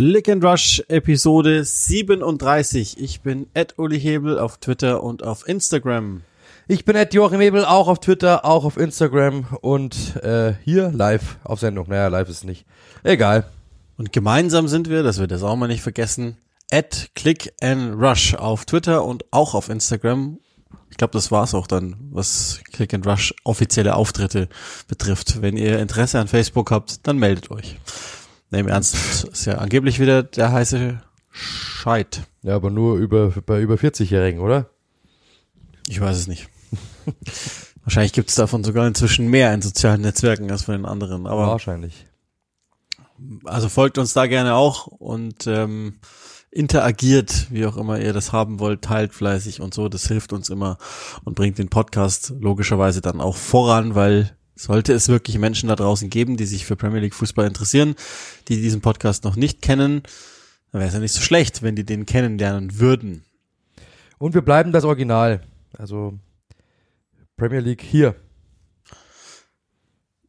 Click and Rush Episode 37. Ich bin Ed Uli Hebel auf Twitter und auf Instagram. Ich bin Ed Joachim Hebel, auch auf Twitter, auch auf Instagram und äh, hier live auf Sendung. Naja, live ist nicht. Egal. Und gemeinsam sind wir, das wird das auch mal nicht vergessen, at Click and Rush auf Twitter und auch auf Instagram. Ich glaube, das war's auch dann, was Click and Rush offizielle Auftritte betrifft. Wenn ihr Interesse an Facebook habt, dann meldet euch. Nee, im Ernst, ist ja angeblich wieder der heiße Scheit. Ja, aber nur über, bei über 40-Jährigen, oder? Ich weiß es nicht. Wahrscheinlich gibt es davon sogar inzwischen mehr in sozialen Netzwerken als von den anderen. Aber Wahrscheinlich. Also folgt uns da gerne auch und ähm, interagiert, wie auch immer ihr das haben wollt, teilt fleißig und so. Das hilft uns immer und bringt den Podcast logischerweise dann auch voran, weil sollte es wirklich Menschen da draußen geben, die sich für Premier League Fußball interessieren, die diesen Podcast noch nicht kennen, dann wäre es ja nicht so schlecht, wenn die den kennenlernen würden. Und wir bleiben das Original. Also Premier League hier.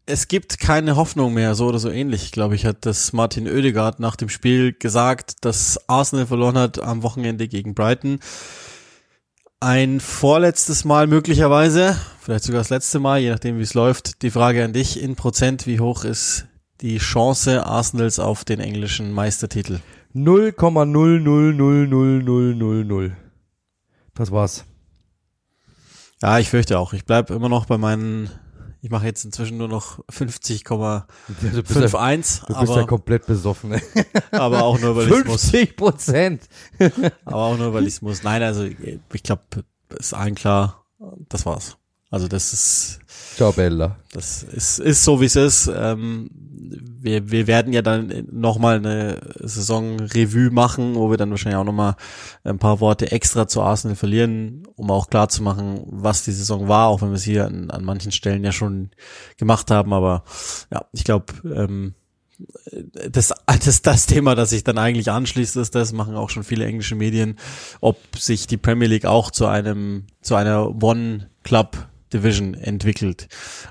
Es gibt keine Hoffnung mehr, so oder so ähnlich, glaube ich, hat das Martin Oedegaard nach dem Spiel gesagt, dass Arsenal verloren hat am Wochenende gegen Brighton. Ein vorletztes Mal möglicherweise, vielleicht sogar das letzte Mal, je nachdem wie es läuft. Die Frage an dich in Prozent, wie hoch ist die Chance Arsenals auf den englischen Meistertitel? 0,000000. Das war's. Ja, ich fürchte auch. Ich bleib immer noch bei meinen ich mache jetzt inzwischen nur noch 50,51. Du bist, ja, du bist ja komplett besoffen. aber auch nur, weil ich muss. 50 Prozent. aber auch nur, weil ich muss. Nein, also ich glaube, ist allen klar, das war's. Also das ist. Ciao Bella. Das ist, ist so, wie es ist. Ähm, wir, wir werden ja dann nochmal eine Saison-Revue machen, wo wir dann wahrscheinlich auch nochmal ein paar Worte extra zu Arsenal verlieren, um auch klar zu machen, was die Saison war, auch wenn wir es hier an, an manchen Stellen ja schon gemacht haben. Aber ja, ich glaube, ähm, das, das, das Thema, das sich dann eigentlich anschließt, ist das, machen auch schon viele englische Medien, ob sich die Premier League auch zu einem, zu einer One-Club Division entwickelt.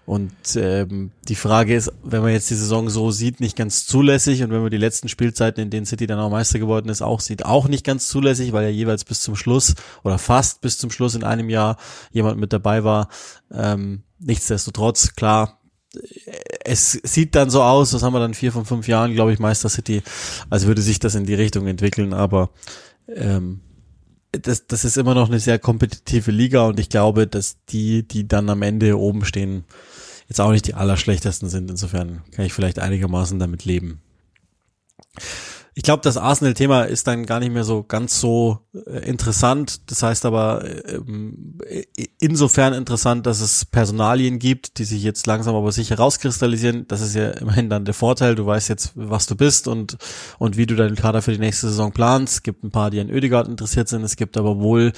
Und ähm, die Frage ist, wenn man jetzt die Saison so sieht, nicht ganz zulässig und wenn man die letzten Spielzeiten, in denen City dann auch Meister geworden ist, auch sieht, auch nicht ganz zulässig, weil ja jeweils bis zum Schluss oder fast bis zum Schluss in einem Jahr jemand mit dabei war. Ähm, nichtsdestotrotz, klar, es sieht dann so aus, das haben wir dann vier von fünf Jahren, glaube ich, Meister City, als würde sich das in die Richtung entwickeln, aber ähm, das, das ist immer noch eine sehr kompetitive Liga und ich glaube, dass die, die dann am Ende oben stehen, jetzt auch nicht die allerschlechtesten sind. Insofern kann ich vielleicht einigermaßen damit leben. Ich glaube, das Arsenal-Thema ist dann gar nicht mehr so ganz so äh, interessant. Das heißt aber ähm, insofern interessant, dass es Personalien gibt, die sich jetzt langsam aber sicher rauskristallisieren. Das ist ja immerhin dann der Vorteil. Du weißt jetzt, was du bist und, und wie du deinen Kader für die nächste Saison planst. Es gibt ein paar, die an Ödegaard interessiert sind. Es gibt aber wohl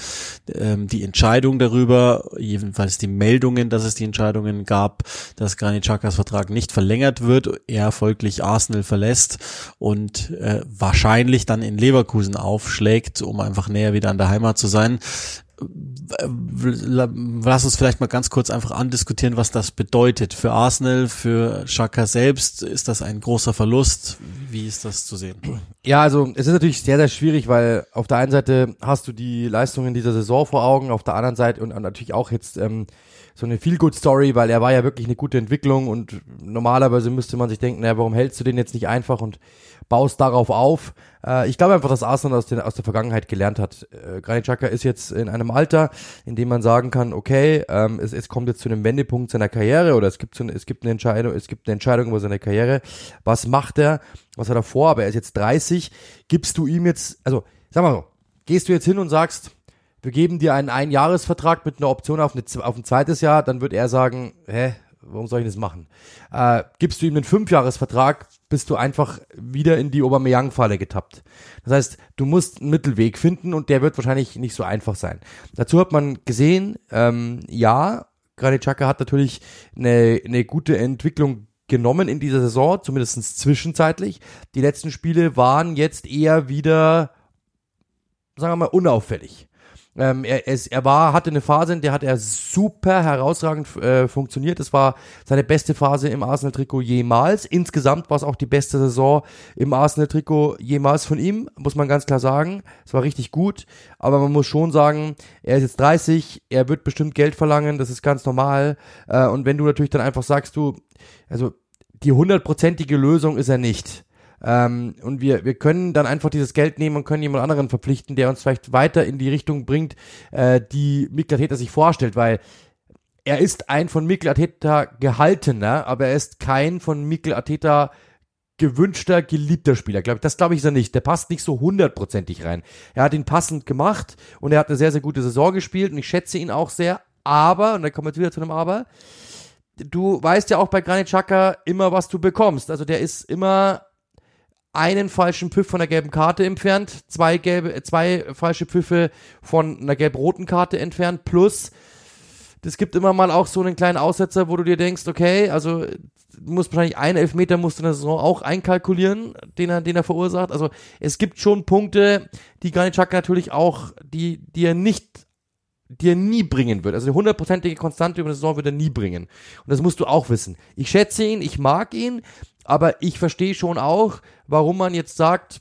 ähm, die Entscheidung darüber, jedenfalls die Meldungen, dass es die Entscheidungen gab, dass Granit Xhakas Vertrag nicht verlängert wird, er folglich Arsenal verlässt und äh, wahrscheinlich dann in Leverkusen aufschlägt, um einfach näher wieder an der Heimat zu sein. Lass uns vielleicht mal ganz kurz einfach andiskutieren, was das bedeutet für Arsenal, für Xhaka selbst. Ist das ein großer Verlust? Wie ist das zu sehen? Ja, also es ist natürlich sehr, sehr schwierig, weil auf der einen Seite hast du die Leistungen dieser Saison vor Augen, auf der anderen Seite und natürlich auch jetzt ähm, so eine Feel-Good-Story, weil er war ja wirklich eine gute Entwicklung und normalerweise müsste man sich denken, naja, warum hältst du den jetzt nicht einfach und baust darauf auf? Äh, ich glaube einfach, dass Arsenal aus, den, aus der Vergangenheit gelernt hat. Äh, Granit Xhaka ist jetzt in einem Alter, in dem man sagen kann, okay, ähm, es, es kommt jetzt zu einem Wendepunkt seiner Karriere oder es gibt, so, es gibt eine Entscheidung, es gibt eine Entscheidung über seine Karriere. Was macht er? Was hat er vor? Aber er ist jetzt 30. Gibst du ihm jetzt, also, sag mal so, gehst du jetzt hin und sagst, wir geben dir einen Einjahresvertrag mit einer Option auf, eine, auf ein zweites Jahr, dann wird er sagen, hä, warum soll ich das machen? Äh, gibst du ihm einen Fünfjahresvertrag, bist du einfach wieder in die Aubameyang-Falle getappt. Das heißt, du musst einen Mittelweg finden und der wird wahrscheinlich nicht so einfach sein. Dazu hat man gesehen, ähm, ja, Granit Xhaka hat natürlich eine, eine gute Entwicklung genommen in dieser Saison, zumindest zwischenzeitlich. Die letzten Spiele waren jetzt eher wieder, sagen wir mal, unauffällig. Ähm, er, er war, hatte eine Phase, in der hat er super herausragend äh, funktioniert. Es war seine beste Phase im Arsenal-Trikot jemals. Insgesamt war es auch die beste Saison im Arsenal-Trikot jemals von ihm, muss man ganz klar sagen. Es war richtig gut, aber man muss schon sagen, er ist jetzt 30, er wird bestimmt Geld verlangen, das ist ganz normal. Äh, und wenn du natürlich dann einfach sagst, du, also die hundertprozentige Lösung ist er nicht. Ähm, und wir, wir können dann einfach dieses Geld nehmen und können jemand anderen verpflichten, der uns vielleicht weiter in die Richtung bringt, äh, die Mikkel Arteta sich vorstellt, weil er ist ein von Mikkel Arteta gehaltener, aber er ist kein von Mikkel Arteta gewünschter, geliebter Spieler. Das glaube ich ist er nicht. Der passt nicht so hundertprozentig rein. Er hat ihn passend gemacht und er hat eine sehr, sehr gute Saison gespielt und ich schätze ihn auch sehr. Aber, und da kommen wir jetzt wieder zu einem Aber, du weißt ja auch bei Granit Xhaka immer, was du bekommst. Also der ist immer einen falschen Pfiff von der gelben Karte entfernt, zwei gelbe, zwei falsche Pfiffe von einer gelb-roten Karte entfernt, plus es gibt immer mal auch so einen kleinen Aussetzer, wo du dir denkst, okay, also du musst wahrscheinlich einen Elfmeter musst du in der Saison auch einkalkulieren, den er, den er verursacht. Also es gibt schon Punkte, die Granit Xhaka natürlich auch, die, die er nicht die er nie bringen wird. Also eine hundertprozentige Konstante über eine Saison wird er nie bringen. Und das musst du auch wissen. Ich schätze ihn, ich mag ihn, aber ich verstehe schon auch, warum man jetzt sagt,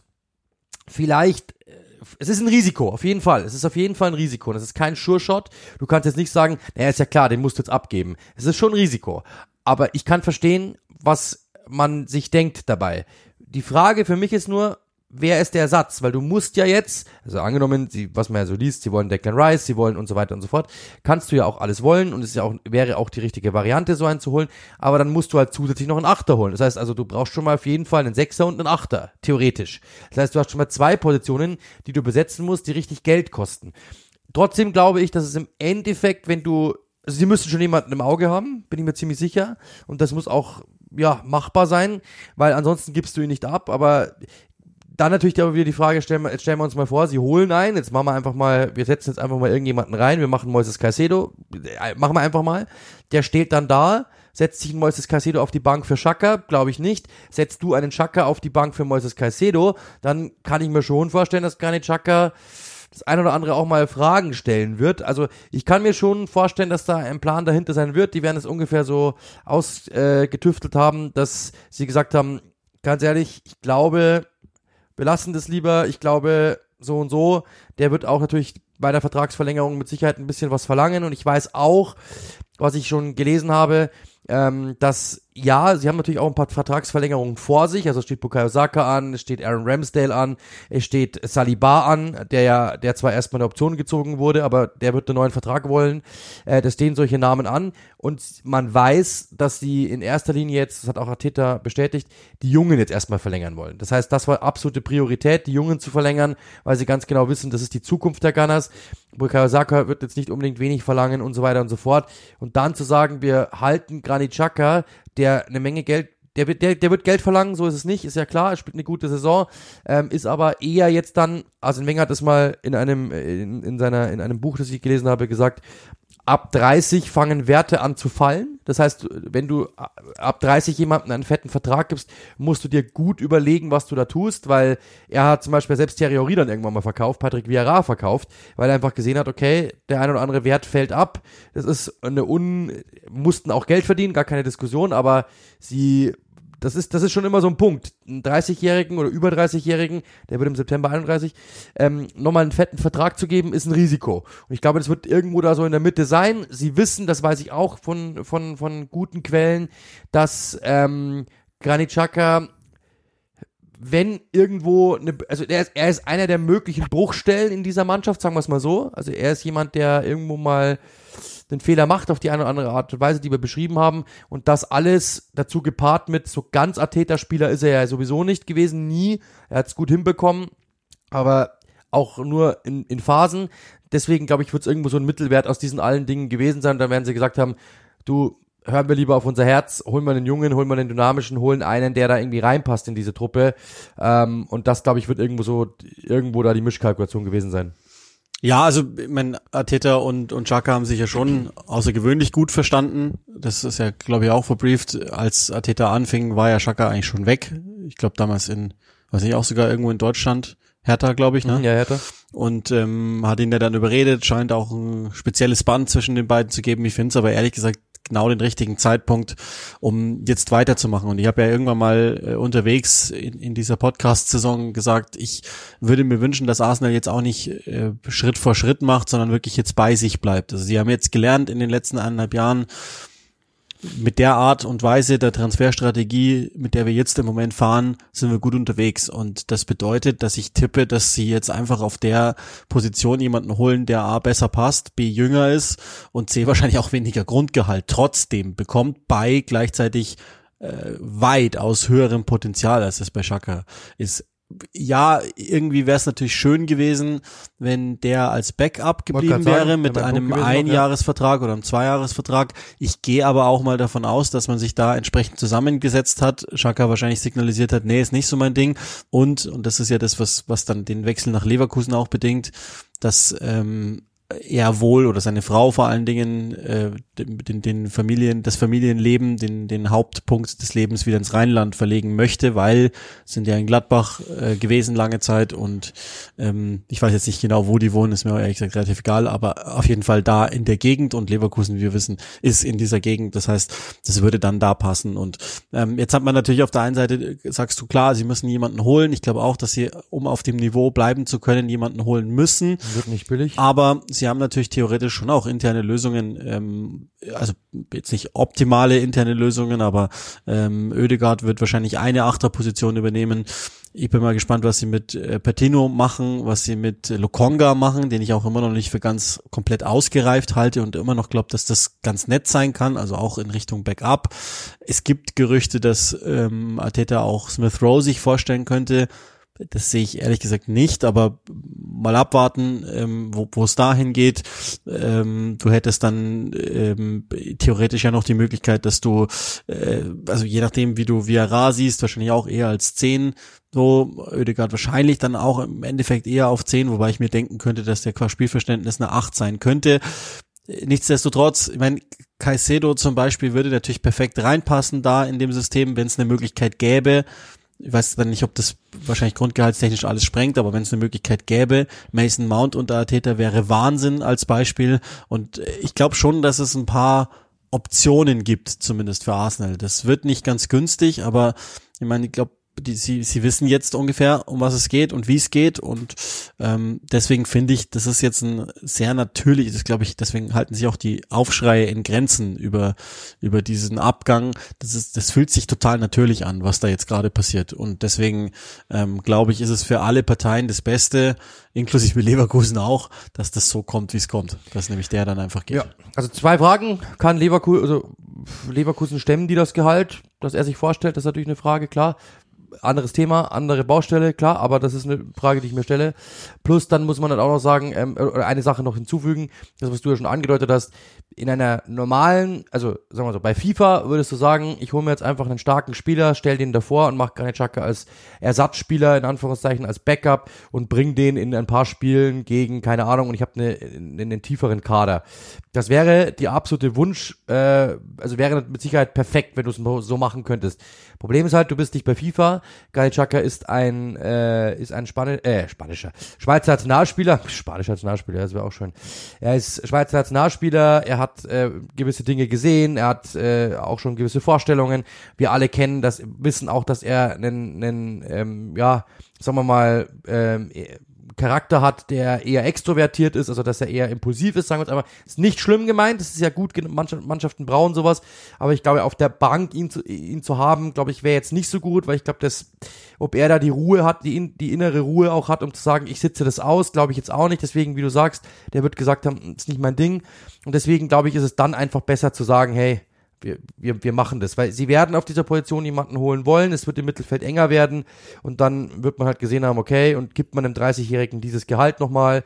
vielleicht äh, es ist ein Risiko, auf jeden Fall. Es ist auf jeden Fall ein Risiko. Das ist kein Sure-Shot. Du kannst jetzt nicht sagen, naja, ist ja klar, den musst du jetzt abgeben. Es ist schon ein Risiko. Aber ich kann verstehen, was man sich denkt dabei. Die Frage für mich ist nur, wer ist der Ersatz? Weil du musst ja jetzt, also angenommen, sie, was man ja so liest, sie wollen Declan Rice, sie wollen und so weiter und so fort, kannst du ja auch alles wollen und es ja auch, wäre auch die richtige Variante, so einen zu holen, aber dann musst du halt zusätzlich noch einen Achter holen. Das heißt also, du brauchst schon mal auf jeden Fall einen Sechser und einen Achter, theoretisch. Das heißt, du hast schon mal zwei Positionen, die du besetzen musst, die richtig Geld kosten. Trotzdem glaube ich, dass es im Endeffekt, wenn du also sie müssen schon jemanden im Auge haben, bin ich mir ziemlich sicher. Und das muss auch ja, machbar sein, weil ansonsten gibst du ihn nicht ab. Aber dann natürlich aber wieder die Frage, stellen wir, stellen wir uns mal vor, sie holen einen, jetzt machen wir einfach mal, wir setzen jetzt einfach mal irgendjemanden rein, wir machen Moises Caicedo, äh, machen wir einfach mal, der steht dann da, setzt sich ein Moises Caicedo auf die Bank für Schaka, glaube ich nicht, setzt du einen Schaka auf die Bank für Moises Caicedo, dann kann ich mir schon vorstellen, dass Granit Schaka das ein oder andere auch mal Fragen stellen wird. Also ich kann mir schon vorstellen, dass da ein Plan dahinter sein wird. Die werden es ungefähr so ausgetüftelt äh, haben, dass sie gesagt haben, ganz ehrlich, ich glaube, wir lassen das lieber, ich glaube, so und so. Der wird auch natürlich bei der Vertragsverlängerung mit Sicherheit ein bisschen was verlangen und ich weiß auch, was ich schon gelesen habe, ähm, dass ja, sie haben natürlich auch ein paar Vertragsverlängerungen vor sich. Also steht Bukayo Saka an, es steht Aaron Ramsdale an, es steht Saliba an, der ja, der zwar erstmal eine Option gezogen wurde, aber der wird einen neuen Vertrag wollen. Äh, da stehen solche Namen an und man weiß, dass sie in erster Linie jetzt, das hat auch Arteta bestätigt, die Jungen jetzt erstmal verlängern wollen. Das heißt, das war absolute Priorität, die Jungen zu verlängern, weil sie ganz genau wissen, das ist die Zukunft der Gunners. Bukayo Saka wird jetzt nicht unbedingt wenig verlangen und so weiter und so fort. Und dann zu sagen, wir halten Granit Xhaka, der eine Menge Geld der wird, der, der wird Geld verlangen, so ist es nicht, ist ja klar, er spielt eine gute Saison, ähm, ist aber eher jetzt dann, Arsene Wenger hat es mal in einem, in, in seiner, in einem Buch, das ich gelesen habe, gesagt, ab 30 fangen Werte an zu fallen. Das heißt, wenn du ab 30 jemandem einen fetten Vertrag gibst, musst du dir gut überlegen, was du da tust, weil er hat zum Beispiel selbst Thierry Henry dann irgendwann mal verkauft, Patrick Vieira verkauft, weil er einfach gesehen hat, okay, der ein oder andere Wert fällt ab. Das ist eine un, mussten auch Geld verdienen, gar keine Diskussion, aber sie das ist, das ist schon immer so ein Punkt. Einen 30-Jährigen oder über 30-Jährigen, der wird im September 31, ähm, nochmal einen fetten Vertrag zu geben, ist ein Risiko. Und ich glaube, das wird irgendwo da so in der Mitte sein. Sie wissen, das weiß ich auch von, von, von guten Quellen, dass ähm, Granit Xhaka wenn irgendwo eine, also er ist, er ist einer der möglichen Bruchstellen in dieser Mannschaft, sagen wir es mal so. Also er ist jemand, der irgendwo mal den Fehler macht auf die eine oder andere Art und Weise, die wir beschrieben haben. Und das alles dazu gepaart mit so ganz Atheta-Spieler ist er ja sowieso nicht gewesen, nie. Er hat es gut hinbekommen, aber auch nur in, in Phasen. Deswegen glaube ich, wird es irgendwo so ein Mittelwert aus diesen allen Dingen gewesen sein. Dann werden sie gesagt haben, du, hören wir lieber auf unser Herz, holen wir einen Jungen, holen wir einen dynamischen, holen einen, der da irgendwie reinpasst in diese Truppe. Ähm, und das, glaube ich, wird irgendwo so, irgendwo da die Mischkalkulation gewesen sein. Ja, also ich mein, Ateta und, und Chaka haben sich ja schon außergewöhnlich gut verstanden. Das ist ja, glaube ich, auch verbrieft. Als Ateta anfing, war ja Chaka eigentlich schon weg. Ich glaube damals in, weiß nicht, auch sogar irgendwo in Deutschland. Hertha, glaube ich, ne? Mhm, ja, Hertha. und ähm, hat ihn ja dann überredet, scheint auch ein spezielles Band zwischen den beiden zu geben. Ich finde es aber ehrlich gesagt genau den richtigen Zeitpunkt, um jetzt weiterzumachen. Und ich habe ja irgendwann mal äh, unterwegs in, in dieser Podcast-Saison gesagt, ich würde mir wünschen, dass Arsenal jetzt auch nicht äh, Schritt vor Schritt macht, sondern wirklich jetzt bei sich bleibt. Also sie haben jetzt gelernt in den letzten eineinhalb Jahren, mit der Art und Weise der Transferstrategie, mit der wir jetzt im Moment fahren, sind wir gut unterwegs. Und das bedeutet, dass ich tippe, dass sie jetzt einfach auf der Position jemanden holen, der A besser passt, B jünger ist und C wahrscheinlich auch weniger Grundgehalt trotzdem bekommt, bei gleichzeitig äh, weit aus höherem Potenzial, als es bei Schaka ist ja, irgendwie wäre es natürlich schön gewesen, wenn der als Backup geblieben wäre sagen, mit einem Einjahresvertrag oder einem Zweijahresvertrag. Ich gehe aber auch mal davon aus, dass man sich da entsprechend zusammengesetzt hat. Schaka wahrscheinlich signalisiert hat, nee, ist nicht so mein Ding. Und, und das ist ja das, was, was dann den Wechsel nach Leverkusen auch bedingt, dass ähm, er wohl oder seine Frau vor allen Dingen äh, den, den Familien, das Familienleben, den, den Hauptpunkt des Lebens wieder ins Rheinland verlegen möchte, weil sind ja in Gladbach äh, gewesen lange Zeit und ähm, ich weiß jetzt nicht genau, wo die wohnen, ist mir ehrlich gesagt relativ egal, aber auf jeden Fall da in der Gegend und Leverkusen, wie wir wissen, ist in dieser Gegend. Das heißt, das würde dann da passen. Und ähm, jetzt hat man natürlich auf der einen Seite, sagst du klar, sie müssen jemanden holen. Ich glaube auch, dass sie, um auf dem Niveau bleiben zu können, jemanden holen müssen. Wird nicht billig. Aber sie haben natürlich theoretisch schon auch interne Lösungen, ähm, also jetzt nicht optimale interne Lösungen, aber ähm, Oedegaard wird wahrscheinlich eine Achterposition übernehmen. Ich bin mal gespannt, was sie mit äh, Patino machen, was sie mit Lokonga machen, den ich auch immer noch nicht für ganz komplett ausgereift halte und immer noch glaube, dass das ganz nett sein kann, also auch in Richtung Backup. Es gibt Gerüchte, dass ähm, Arteta auch Smith Rowe sich vorstellen könnte. Das sehe ich ehrlich gesagt nicht, aber mal abwarten, ähm, wo es dahin geht. Ähm, du hättest dann ähm, theoretisch ja noch die Möglichkeit, dass du, äh, also je nachdem, wie du Viara siehst, wahrscheinlich auch eher als 10, so Oedegaard wahrscheinlich dann auch im Endeffekt eher auf 10, wobei ich mir denken könnte, dass der qua Spielverständnis eine 8 sein könnte. Nichtsdestotrotz, ich meine, Caicedo zum Beispiel würde natürlich perfekt reinpassen da in dem System, wenn es eine Möglichkeit gäbe ich weiß dann nicht, ob das wahrscheinlich grundgehaltstechnisch alles sprengt, aber wenn es eine Möglichkeit gäbe, Mason Mount unter Arteta wäre Wahnsinn als Beispiel. Und ich glaube schon, dass es ein paar Optionen gibt, zumindest für Arsenal. Das wird nicht ganz günstig, aber ich meine, ich glaube, die, sie, sie wissen jetzt ungefähr, um was es geht und wie es geht und ähm, deswegen finde ich, das ist jetzt ein sehr natürliches, glaube ich, deswegen halten sich auch die Aufschreie in Grenzen über über diesen Abgang. Das ist, das fühlt sich total natürlich an, was da jetzt gerade passiert und deswegen ähm, glaube ich, ist es für alle Parteien das Beste, inklusive Leverkusen auch, dass das so kommt, wie es kommt, dass nämlich der dann einfach geht. Ja, also zwei Fragen kann Leverkusen, also Leverkusen stemmen die das Gehalt, dass er sich vorstellt, das ist natürlich eine Frage, klar anderes Thema, andere Baustelle, klar, aber das ist eine Frage, die ich mir stelle. Plus dann muss man dann auch noch sagen, ähm, oder eine Sache noch hinzufügen, das was du ja schon angedeutet hast, in einer normalen, also sagen wir so, bei FIFA würdest du sagen, ich hole mir jetzt einfach einen starken Spieler, stell den davor und mache Granit Xhaka als Ersatzspieler, in Anführungszeichen, als Backup und bring den in ein paar Spielen gegen, keine Ahnung, und ich habe eine, einen, einen tieferen Kader. Das wäre die absolute Wunsch, äh, also wäre mit Sicherheit perfekt, wenn du es so machen könntest. Problem ist halt, du bist nicht bei FIFA. Granit Xhaka ist ein, äh, ist ein Spani äh, spanischer, Schweizer Nationalspieler, spanischer Nationalspieler, das wäre auch schön. Er ist Schweizer Nationalspieler, er hat äh, gewisse Dinge gesehen, er hat äh, auch schon gewisse Vorstellungen. Wir alle kennen das, wissen auch, dass er einen, einen ähm, ja, sagen wir mal, ähm, Charakter hat, der eher extrovertiert ist, also dass er eher impulsiv ist, sagen wir es aber, ist nicht schlimm gemeint, das ist ja gut, Mannschaften brauchen sowas, aber ich glaube, auf der Bank ihn zu, ihn zu haben, glaube ich, wäre jetzt nicht so gut, weil ich glaube, dass, ob er da die Ruhe hat, die, die innere Ruhe auch hat, um zu sagen, ich sitze das aus, glaube ich jetzt auch nicht, deswegen, wie du sagst, der wird gesagt haben, ist nicht mein Ding. Und deswegen, glaube ich, ist es dann einfach besser zu sagen, hey, wir, wir, wir machen das, weil sie werden auf dieser Position jemanden holen wollen, es wird im Mittelfeld enger werden und dann wird man halt gesehen haben, okay, und gibt man einem 30-Jährigen dieses Gehalt nochmal.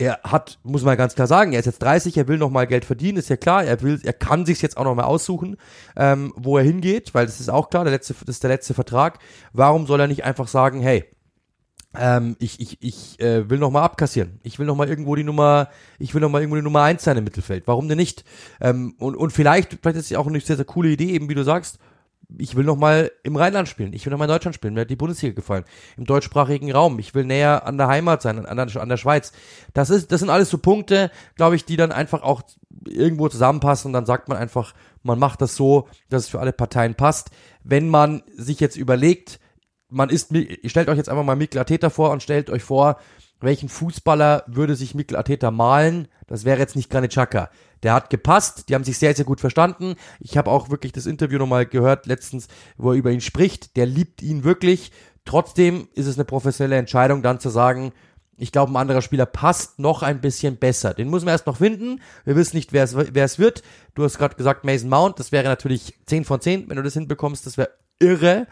Er hat, muss man ganz klar sagen, er ist jetzt 30, er will nochmal Geld verdienen, ist ja klar, er will, er kann sich jetzt auch nochmal aussuchen, ähm, wo er hingeht, weil das ist auch klar, der letzte, das ist der letzte Vertrag. Warum soll er nicht einfach sagen, hey, ähm, ich, ich, ich äh, will noch mal abkassieren. Ich will noch mal irgendwo die Nummer, ich will noch mal irgendwo die Nummer eins sein im Mittelfeld. Warum denn nicht? Ähm, und, und vielleicht, vielleicht ist es auch eine sehr, sehr coole Idee, eben wie du sagst, ich will noch mal im Rheinland spielen, ich will noch mal in Deutschland spielen, mir hat die Bundesliga gefallen, im deutschsprachigen Raum, ich will näher an der Heimat sein, an der, an der Schweiz. Das ist, das sind alles so Punkte, glaube ich, die dann einfach auch irgendwo zusammenpassen und dann sagt man einfach, man macht das so, dass es für alle Parteien passt. Wenn man sich jetzt überlegt, man ist, stellt euch jetzt einfach mal Mikkel Arteta vor und stellt euch vor, welchen Fußballer würde sich Mikkel Arteta malen? Das wäre jetzt nicht Granit Xhaka. Der hat gepasst, die haben sich sehr, sehr gut verstanden. Ich habe auch wirklich das Interview nochmal gehört letztens, wo er über ihn spricht. Der liebt ihn wirklich. Trotzdem ist es eine professionelle Entscheidung, dann zu sagen, ich glaube, ein anderer Spieler passt noch ein bisschen besser. Den müssen wir erst noch finden. Wir wissen nicht, wer es, wird. Du hast gerade gesagt, Mason Mount. Das wäre natürlich 10 von 10, wenn du das hinbekommst. Das wäre irre.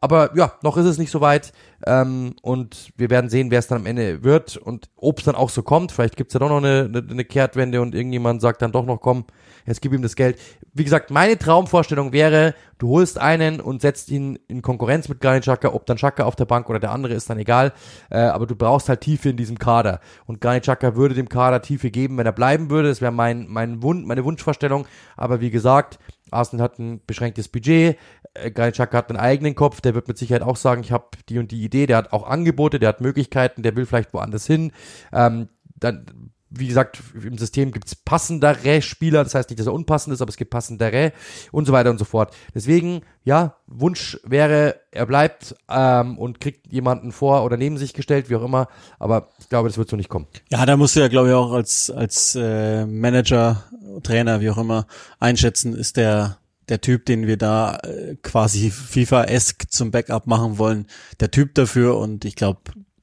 Aber ja, noch ist es nicht so weit. Ähm, und wir werden sehen, wer es dann am Ende wird und ob es dann auch so kommt. Vielleicht gibt's ja doch noch eine, eine, eine Kehrtwende und irgendjemand sagt dann doch noch, komm, jetzt gib ihm das Geld. Wie gesagt, meine Traumvorstellung wäre, du holst einen und setzt ihn in Konkurrenz mit Granit Xhaka, ob dann Xhaka auf der Bank oder der andere ist dann egal, äh, aber du brauchst halt Tiefe in diesem Kader und Granit Xhaka würde dem Kader Tiefe geben, wenn er bleiben würde, das wäre mein, mein Wunsch, meine Wunschvorstellung, aber wie gesagt, Arsenal hat ein beschränktes Budget, äh, Granit Xhaka hat einen eigenen Kopf, der wird mit Sicherheit auch sagen, ich habe die und die Idee, der hat auch Angebote, der hat Möglichkeiten, der will vielleicht woanders hin, ähm, dann wie gesagt, im System gibt's passendere Spieler, das heißt nicht, dass er unpassend ist, aber es gibt passendere und so weiter und so fort. Deswegen, ja, Wunsch wäre, er bleibt ähm, und kriegt jemanden vor oder neben sich gestellt, wie auch immer, aber ich glaube, das wird so nicht kommen. Ja, da musst du ja, glaube ich, auch als, als äh, Manager, Trainer, wie auch immer, einschätzen, ist der der Typ, den wir da äh, quasi FIFA-esque zum Backup machen wollen, der Typ dafür und ich glaube,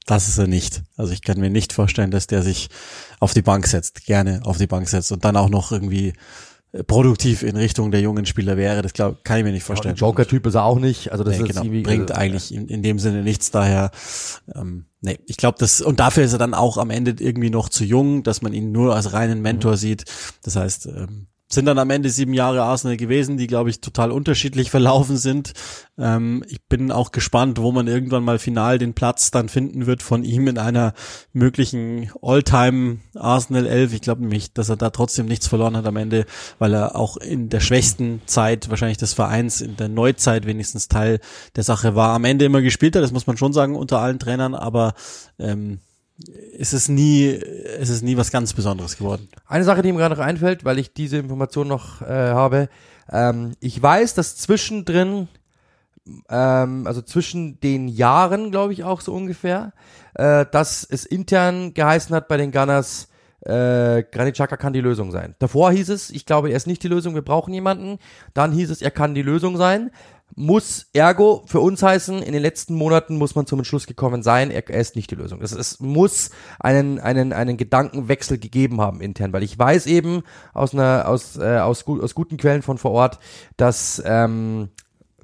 das ist er nicht. Also ich kann mir nicht vorstellen, dass der sich auf die Bank setzt, gerne auf die Bank setzt und dann auch noch irgendwie äh, produktiv in Richtung der jungen Spieler wäre. Das glaub, kann ich mir nicht vorstellen. Ja, Joker-Typ ist er auch nicht. Also das nee, genau, bringt also, eigentlich in, in dem Sinne nichts daher. Ähm, nee, ich glaube, das und dafür ist er dann auch am Ende irgendwie noch zu jung, dass man ihn nur als reinen Mentor mhm. sieht. Das heißt, ähm, sind dann am Ende sieben Jahre Arsenal gewesen, die, glaube ich, total unterschiedlich verlaufen sind. Ähm, ich bin auch gespannt, wo man irgendwann mal final den Platz dann finden wird von ihm in einer möglichen All-Time Arsenal 11. Ich glaube nämlich, dass er da trotzdem nichts verloren hat am Ende, weil er auch in der schwächsten Zeit wahrscheinlich des Vereins, in der Neuzeit wenigstens Teil der Sache war. Am Ende immer gespielt hat, das muss man schon sagen, unter allen Trainern, aber ähm, ist es nie, ist es nie was ganz Besonderes geworden. Eine Sache, die mir gerade noch einfällt, weil ich diese Information noch äh, habe, ähm, ich weiß, dass zwischendrin, ähm, also zwischen den Jahren, glaube ich auch so ungefähr, äh, dass es intern geheißen hat bei den Gunners, äh, Granit Xhaka kann die Lösung sein. Davor hieß es, ich glaube, er ist nicht die Lösung, wir brauchen jemanden. Dann hieß es, er kann die Lösung sein muss ergo für uns heißen, in den letzten Monaten muss man zum Entschluss gekommen sein, er, ist nicht die Lösung. Das, es muss einen, einen, einen Gedankenwechsel gegeben haben intern, weil ich weiß eben aus einer, aus, äh, aus, aus guten Quellen von vor Ort, dass, ähm,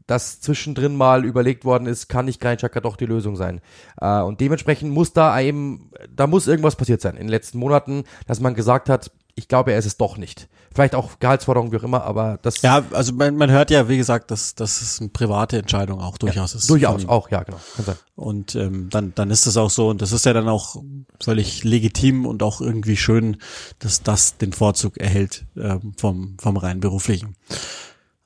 dass zwischendrin mal überlegt worden ist, kann nicht Granit Xhaka doch die Lösung sein. Äh, und dementsprechend muss da eben, da muss irgendwas passiert sein in den letzten Monaten, dass man gesagt hat, ich glaube, er ist es doch nicht. Vielleicht auch Gehaltsforderung, wie auch immer, aber das. Ja, also man, man hört ja, wie gesagt, dass, dass es eine private Entscheidung auch durchaus ja, ist. Durchaus von, auch, ja, genau. Kann sein. Und ähm, dann, dann ist es auch so, und das ist ja dann auch völlig legitim und auch irgendwie schön, dass das den Vorzug erhält ähm, vom, vom rein beruflichen.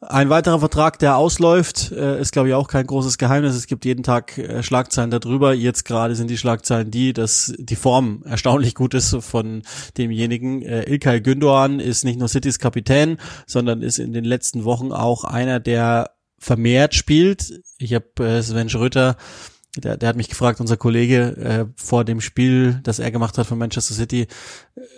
Ein weiterer Vertrag, der ausläuft, äh, ist glaube ich auch kein großes Geheimnis. Es gibt jeden Tag äh, Schlagzeilen darüber. Jetzt gerade sind die Schlagzeilen die, dass die Form erstaunlich gut ist von demjenigen. Äh, Ilkay Gündoğan ist nicht nur Citys Kapitän, sondern ist in den letzten Wochen auch einer, der vermehrt spielt. Ich habe Sven Schröter der, der hat mich gefragt, unser Kollege, äh, vor dem Spiel, das er gemacht hat von Manchester City,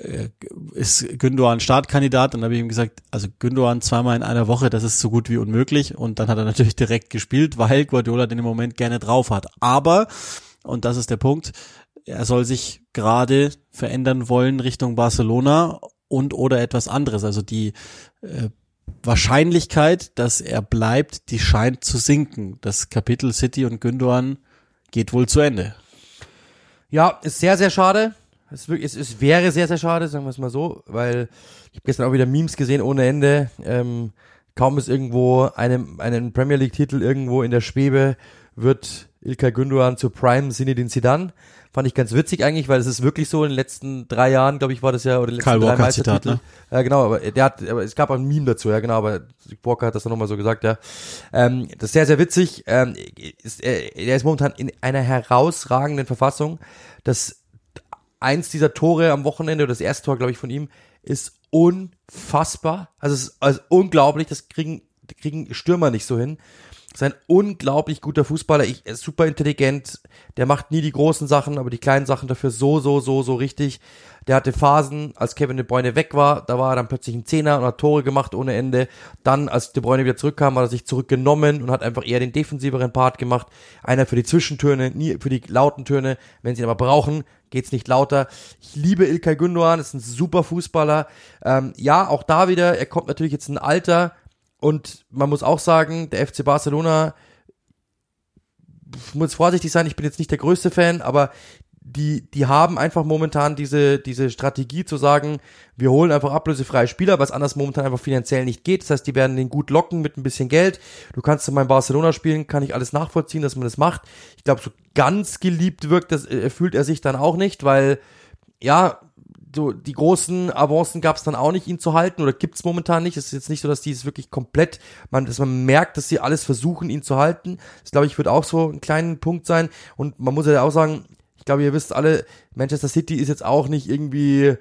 äh, ist Gündogan Startkandidat? Und dann habe ich ihm gesagt, also Gündogan zweimal in einer Woche, das ist so gut wie unmöglich. Und dann hat er natürlich direkt gespielt, weil Guardiola den im Moment gerne drauf hat. Aber, und das ist der Punkt, er soll sich gerade verändern wollen Richtung Barcelona und oder etwas anderes. Also die äh, Wahrscheinlichkeit, dass er bleibt, die scheint zu sinken. Das Kapitel City und Gündogan geht wohl zu Ende. Ja, ist sehr, sehr schade. Es, es, es wäre sehr, sehr schade, sagen wir es mal so, weil ich habe gestern auch wieder Memes gesehen ohne Ende. Ähm, kaum ist irgendwo einem, einen Premier League-Titel irgendwo in der Schwebe, wird Ilkay Gündogan zu Prime Zinedine Zidane. Fand ich ganz witzig eigentlich, weil es ist wirklich so, in den letzten drei Jahren, glaube ich, war das ja, oder in den letzten Karl drei Walker Zitat, ne? Ja, genau, aber der hat, aber es gab auch ein Meme dazu, ja, genau, aber Walker hat das dann nochmal so gesagt, ja. Ähm, das ist sehr, sehr witzig. Ähm, ist, er, er ist momentan in einer herausragenden Verfassung. Das eins dieser Tore am Wochenende, oder das erste Tor, glaube ich, von ihm, ist unfassbar. Also es ist also unglaublich, das kriegen, kriegen Stürmer nicht so hin. Ist ein unglaublich guter Fußballer, ich, er ist super intelligent, der macht nie die großen Sachen, aber die kleinen Sachen dafür so, so, so, so richtig. Der hatte Phasen, als Kevin De Bruyne weg war, da war er dann plötzlich ein Zehner und hat Tore gemacht ohne Ende. Dann, als De Bruyne wieder zurückkam, hat er sich zurückgenommen und hat einfach eher den defensiveren Part gemacht. Einer für die Zwischentöne, nie für die lauten Töne. Wenn sie ihn aber brauchen, geht's nicht lauter. Ich liebe Ilkay Gündoğan, ist ein super Fußballer. Ähm, ja, auch da wieder, er kommt natürlich jetzt ein Alter, und man muss auch sagen, der FC Barcelona muss vorsichtig sein, ich bin jetzt nicht der größte Fan, aber die, die haben einfach momentan diese, diese Strategie zu sagen, wir holen einfach ablösefreie Spieler, was anders momentan einfach finanziell nicht geht. Das heißt, die werden den gut locken mit ein bisschen Geld. Du kannst in meinem Barcelona spielen, kann ich alles nachvollziehen, dass man das macht. Ich glaube, so ganz geliebt wirkt, das äh, fühlt er sich dann auch nicht, weil, ja, so die großen Avancen gab es dann auch nicht, ihn zu halten oder gibt es momentan nicht. Es ist jetzt nicht so, dass die es wirklich komplett, man, dass man merkt, dass sie alles versuchen, ihn zu halten. Das glaube ich wird auch so ein kleiner Punkt sein. Und man muss ja auch sagen, ich glaube, ihr wisst alle, Manchester City ist jetzt auch nicht irgendwie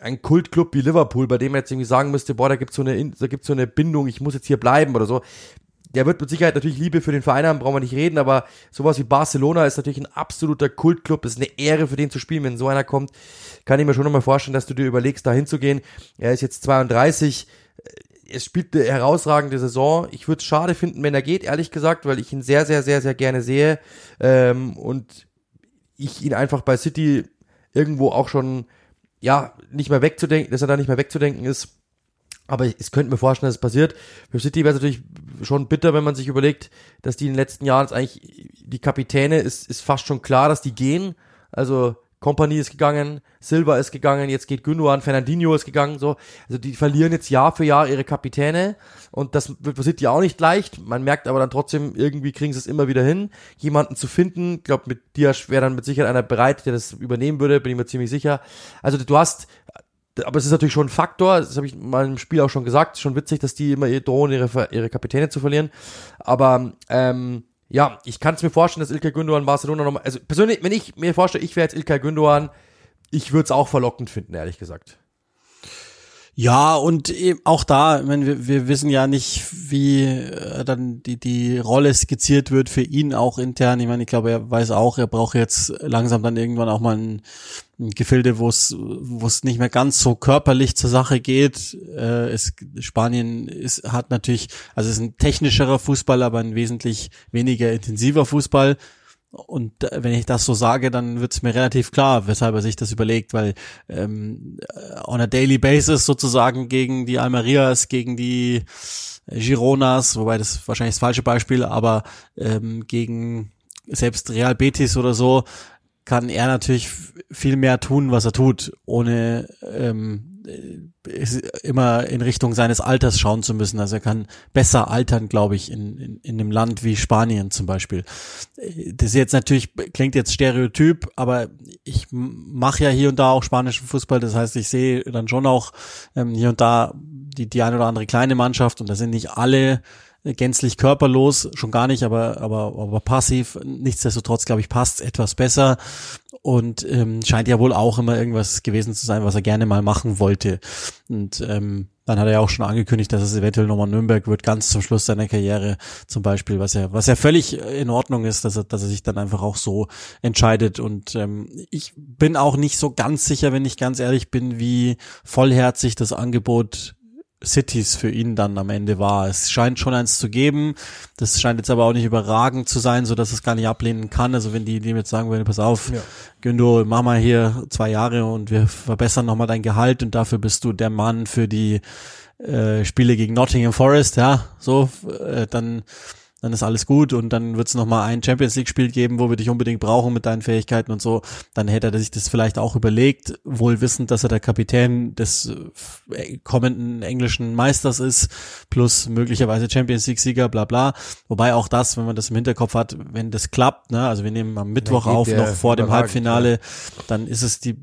ein Kultclub wie Liverpool, bei dem man jetzt irgendwie sagen müsste, boah, da gibt's so eine, da gibt's so eine Bindung, ich muss jetzt hier bleiben oder so der wird mit Sicherheit natürlich Liebe für den Verein haben, brauchen wir nicht reden, aber sowas wie Barcelona ist natürlich ein absoluter Kultclub, ist eine Ehre für den zu spielen, wenn so einer kommt. Kann ich mir schon nochmal vorstellen, dass du dir überlegst, da hinzugehen. Er ist jetzt 32, es spielt eine herausragende Saison. Ich würde es schade finden, wenn er geht, ehrlich gesagt, weil ich ihn sehr, sehr, sehr, sehr gerne sehe ähm, und ich ihn einfach bei City irgendwo auch schon, ja, nicht mehr wegzudenken, dass er da nicht mehr wegzudenken ist aber ich könnte mir vorstellen, dass es passiert. Für City wäre es natürlich schon bitter, wenn man sich überlegt, dass die in den letzten Jahren jetzt eigentlich, die Kapitäne ist, ist fast schon klar, dass die gehen. Also Company ist gegangen, Silva ist gegangen, jetzt geht Gündogan, Fernandinho ist gegangen, so. Also die verlieren jetzt Jahr für Jahr ihre Kapitäne und das wird für City auch nicht leicht. Man merkt aber dann trotzdem, irgendwie kriegen sie es immer wieder hin, jemanden zu finden. Ich glaube, mit Diaz wäre dann mit Sicherheit einer bereit, der das übernehmen würde, bin ich mir ziemlich sicher. Also du hast aber es ist natürlich schon ein Faktor, das habe ich mal im Spiel auch schon gesagt, schon witzig, dass die immer drohen, ihre, ihre Kapitäne zu verlieren. Aber ähm, ja, ich kann es mir vorstellen, dass Ilkay Gündogan Barcelona nochmal, also persönlich, wenn ich mir vorstelle, ich wäre jetzt Ilkay Gündogan, ich würde es auch verlockend finden, ehrlich gesagt. Ja, und auch da, ich meine, wir, wir wissen ja nicht, wie äh, dann die, die Rolle skizziert wird für ihn auch intern. Ich meine, ich glaube, er weiß auch, er braucht jetzt langsam dann irgendwann auch mal ein, ein Gefilde, wo es wo es nicht mehr ganz so körperlich zur Sache geht. Äh, es, Spanien ist, hat natürlich, also es ist ein technischerer Fußball, aber ein wesentlich weniger intensiver Fußball. Und wenn ich das so sage, dann wird es mir relativ klar, weshalb er sich das überlegt, weil ähm, on a daily basis sozusagen gegen die Almerias, gegen die Gironas, wobei das wahrscheinlich das falsche Beispiel, aber ähm, gegen selbst Real Betis oder so, kann er natürlich viel mehr tun, was er tut, ohne ähm, immer in Richtung seines Alters schauen zu müssen. Also er kann besser altern, glaube ich, in, in, in einem Land wie Spanien zum Beispiel. Das jetzt natürlich, klingt jetzt stereotyp, aber ich mache ja hier und da auch spanischen Fußball. Das heißt, ich sehe dann schon auch ähm, hier und da die, die eine oder andere kleine Mannschaft und da sind nicht alle gänzlich körperlos, schon gar nicht, aber, aber, aber passiv. Nichtsdestotrotz, glaube ich, passt etwas besser und ähm, scheint ja wohl auch immer irgendwas gewesen zu sein, was er gerne mal machen wollte. Und ähm, dann hat er ja auch schon angekündigt, dass es eventuell nochmal Nürnberg wird, ganz zum Schluss seiner Karriere zum Beispiel, was ja, was ja völlig in Ordnung ist, dass er, dass er sich dann einfach auch so entscheidet. Und ähm, ich bin auch nicht so ganz sicher, wenn ich ganz ehrlich bin, wie vollherzig das Angebot Cities für ihn dann am Ende war. Es scheint schon eins zu geben. Das scheint jetzt aber auch nicht überragend zu sein, so dass es gar nicht ablehnen kann. Also wenn die, die jetzt sagen würden, pass auf, ja. Gündo, mach mal hier zwei Jahre und wir verbessern nochmal dein Gehalt und dafür bist du der Mann für die äh, Spiele gegen Nottingham Forest, ja, so, äh, dann dann ist alles gut und dann wird es nochmal ein Champions League-Spiel geben, wo wir dich unbedingt brauchen mit deinen Fähigkeiten und so, dann hätte er sich das vielleicht auch überlegt, wohl wissend, dass er der Kapitän des äh, kommenden englischen Meisters ist, plus möglicherweise Champions League-Sieger, bla bla. Wobei auch das, wenn man das im Hinterkopf hat, wenn das klappt, ne, also wir nehmen am Mittwoch auf, noch vor dem Halbfinale, ja. dann ist es die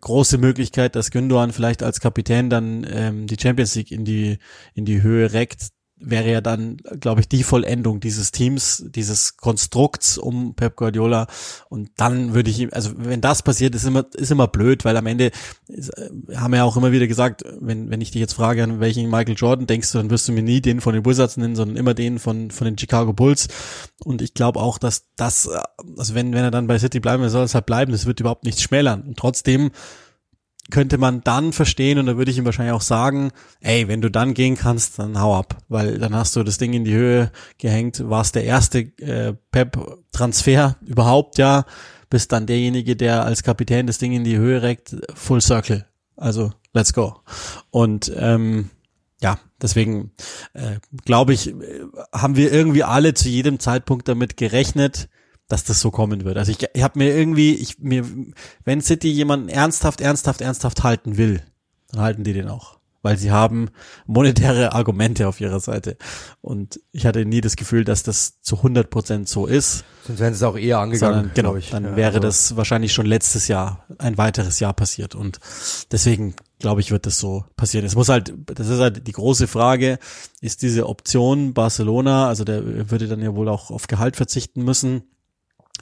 große Möglichkeit, dass Gündogan vielleicht als Kapitän dann ähm, die Champions League in die in die Höhe reckt wäre ja dann, glaube ich, die Vollendung dieses Teams, dieses Konstrukts um Pep Guardiola. Und dann würde ich ihm, also wenn das passiert, ist immer, ist immer blöd, weil am Ende ist, äh, haben wir ja auch immer wieder gesagt, wenn, wenn ich dich jetzt frage, an welchen Michael Jordan denkst du, dann wirst du mir nie den von den Wizards nennen, sondern immer den von, von den Chicago Bulls. Und ich glaube auch, dass das, also wenn, wenn er dann bei City bleiben soll es halt bleiben, das wird überhaupt nichts schmälern. Und trotzdem könnte man dann verstehen und da würde ich ihm wahrscheinlich auch sagen, ey, wenn du dann gehen kannst, dann hau ab, weil dann hast du das Ding in die Höhe gehängt, warst der erste äh, Pep-Transfer überhaupt, ja, bist dann derjenige, der als Kapitän das Ding in die Höhe reckt, Full Circle. Also, let's go. Und ähm, ja, deswegen äh, glaube ich, äh, haben wir irgendwie alle zu jedem Zeitpunkt damit gerechnet, dass das so kommen wird. Also ich, ich habe mir irgendwie, ich mir, wenn City jemanden ernsthaft, ernsthaft, ernsthaft halten will, dann halten die den auch, weil sie haben monetäre Argumente auf ihrer Seite. Und ich hatte nie das Gefühl, dass das zu 100 Prozent so ist. Sonst wären sie es auch eher angegangen. Sondern, genau, ich. dann ja, wäre also. das wahrscheinlich schon letztes Jahr, ein weiteres Jahr passiert. Und deswegen glaube ich, wird das so passieren. Es muss halt, das ist halt die große Frage, ist diese Option Barcelona, also der würde dann ja wohl auch auf Gehalt verzichten müssen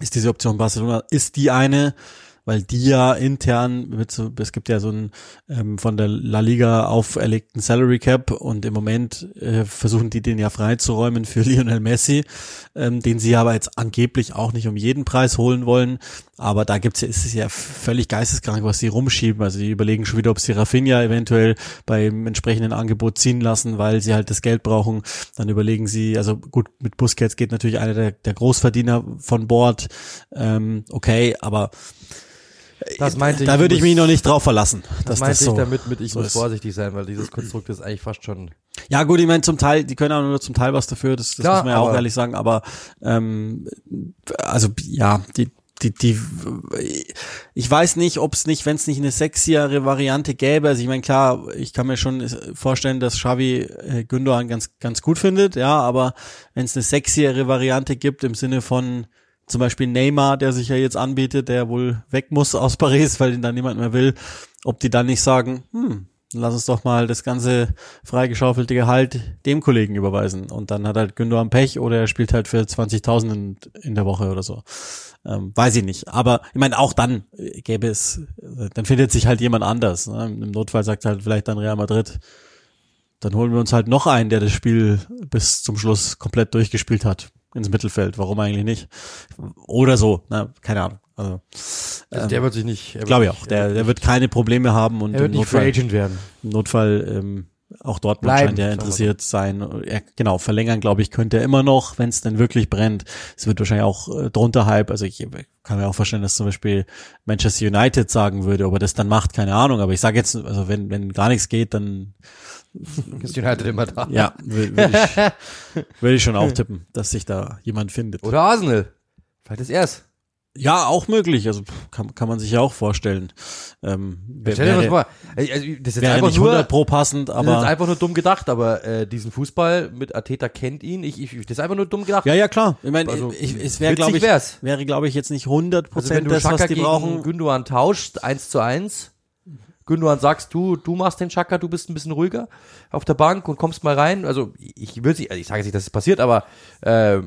ist diese Option Barcelona, ist die eine, weil die ja intern, mit so, es gibt ja so einen ähm, von der La Liga auferlegten Salary Cap und im Moment äh, versuchen die den ja freizuräumen für Lionel Messi, ähm, den sie aber jetzt angeblich auch nicht um jeden Preis holen wollen. Aber da gibt's ja, ist es ja völlig geisteskrank, was sie rumschieben. Also die überlegen schon wieder, ob sie Rafinha eventuell beim entsprechenden Angebot ziehen lassen, weil sie halt das Geld brauchen. Dann überlegen sie, also gut, mit Busquets geht natürlich einer der, der Großverdiener von Bord. Ähm, okay, aber das meinte da würde ich mich noch nicht drauf verlassen. Das meinte das so, ich damit mit, ich so muss vorsichtig sein, weil dieses Konstrukt ist eigentlich fast schon. Ja gut, ich meine zum Teil, die können auch nur zum Teil was dafür, das, das Klar, muss man ja auch ehrlich sagen, aber ähm, also ja, die die, die, ich weiß nicht, ob es nicht, wenn es nicht eine sexiere Variante gäbe. Also ich meine, klar, ich kann mir schon vorstellen, dass Xavi äh, Gündogan ganz, ganz gut findet, ja, aber wenn es eine sexiere Variante gibt im Sinne von zum Beispiel Neymar, der sich ja jetzt anbietet, der wohl weg muss aus Paris, weil ihn da niemand mehr will, ob die dann nicht sagen, hm, lass uns doch mal das ganze freigeschaufelte Gehalt dem Kollegen überweisen. Und dann hat halt Gündogan Pech oder er spielt halt für 20.000 in, in, der Woche oder so. Ähm, weiß ich nicht. Aber ich meine, auch dann gäbe es, dann findet sich halt jemand anders. Ne? Im Notfall sagt halt vielleicht dann Real Madrid, dann holen wir uns halt noch einen, der das Spiel bis zum Schluss komplett durchgespielt hat ins Mittelfeld. Warum eigentlich nicht? Oder so, na, keine Ahnung. Also, also ähm, der wird sich nicht. Glaube ich auch. Der, der wird keine Probleme haben und er wird im nicht Notfall, Agent werden. Im Notfall ähm, auch Dortmund Bleiben, scheint ja interessiert sein. Er, genau, verlängern, glaube ich, könnte er immer noch, wenn es denn wirklich brennt. Es wird wahrscheinlich auch äh, drunter Hype. Also ich kann mir auch vorstellen, dass zum Beispiel Manchester United sagen würde, ob er das dann macht, keine Ahnung. Aber ich sage jetzt, also wenn, wenn gar nichts geht, dann ist United immer da. Ja, würde ich, würd ich schon auch tippen, dass sich da jemand findet. Oder Arsenal. Vielleicht ist er's. Ja, auch möglich. Also kann, kann man sich ja auch vorstellen. Ähm, Stell dir das mal. Also, das ist wäre einfach nicht 100 nur, pro passend, aber das ist einfach nur dumm gedacht. Aber äh, diesen Fußball mit Ateta kennt ihn. Ich, ich, das ist einfach nur dumm gedacht. Ja, ja klar. Ich meine, also, ich, es wäre glaube ich wär's. wäre glaube ich jetzt nicht 100 Prozent also, das, was die brauchen. Gündogan tauscht eins zu eins Gündogan sagst, du, du machst den Chaka, du bist ein bisschen ruhiger auf der Bank und kommst mal rein. Also ich will nicht, also ich sage nicht, dass es passiert, aber äh,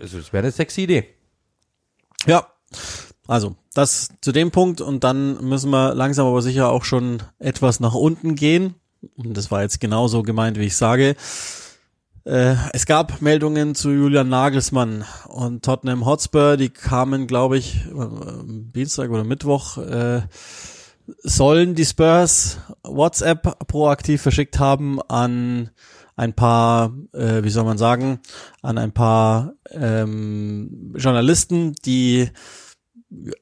also, es wäre eine sexy Idee. Ja, also das zu dem Punkt und dann müssen wir langsam aber sicher auch schon etwas nach unten gehen. Und das war jetzt genauso gemeint, wie ich sage. Äh, es gab Meldungen zu Julian Nagelsmann und Tottenham Hotspur, die kamen, glaube ich, äh, Dienstag oder Mittwoch. Äh, sollen die Spurs WhatsApp proaktiv verschickt haben an ein paar, äh, wie soll man sagen, an ein paar ähm, Journalisten, die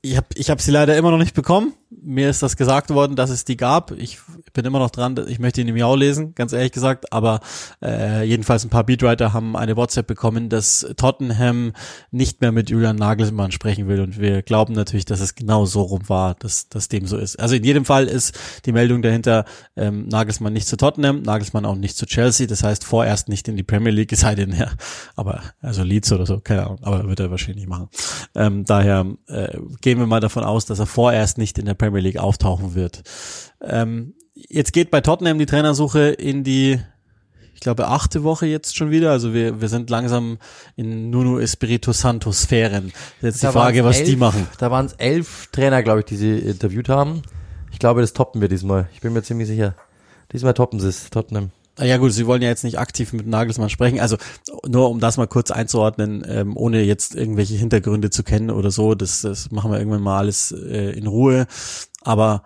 ich habe ich hab sie leider immer noch nicht bekommen. Mir ist das gesagt worden, dass es die gab. Ich bin immer noch dran, ich möchte ihn im Jahr lesen, ganz ehrlich gesagt, aber äh, jedenfalls ein paar Beatwriter haben eine WhatsApp bekommen, dass Tottenham nicht mehr mit Julian Nagelsmann sprechen will und wir glauben natürlich, dass es genau so rum war, dass, dass dem so ist. Also in jedem Fall ist die Meldung dahinter, ähm, Nagelsmann nicht zu Tottenham, Nagelsmann auch nicht zu Chelsea, das heißt vorerst nicht in die Premier League, es sei denn, ja, aber also Leeds oder so, keine Ahnung, aber wird er wahrscheinlich machen. Ähm, daher äh, gehen wir mal davon aus, dass er vorerst nicht in der Premier League auftauchen wird. Ähm, jetzt geht bei Tottenham die Trainersuche in die, ich glaube, achte Woche jetzt schon wieder. Also wir, wir sind langsam in Nuno Espirito Santo Sphären. Jetzt da die Frage, was elf, die machen. Da waren es elf Trainer, glaube ich, die sie interviewt haben. Ich glaube, das toppen wir diesmal. Ich bin mir ziemlich sicher. Diesmal toppen sie es, Tottenham. Ja gut, sie wollen ja jetzt nicht aktiv mit Nagelsmann sprechen. Also nur um das mal kurz einzuordnen, ähm, ohne jetzt irgendwelche Hintergründe zu kennen oder so, das, das machen wir irgendwann mal alles äh, in Ruhe. Aber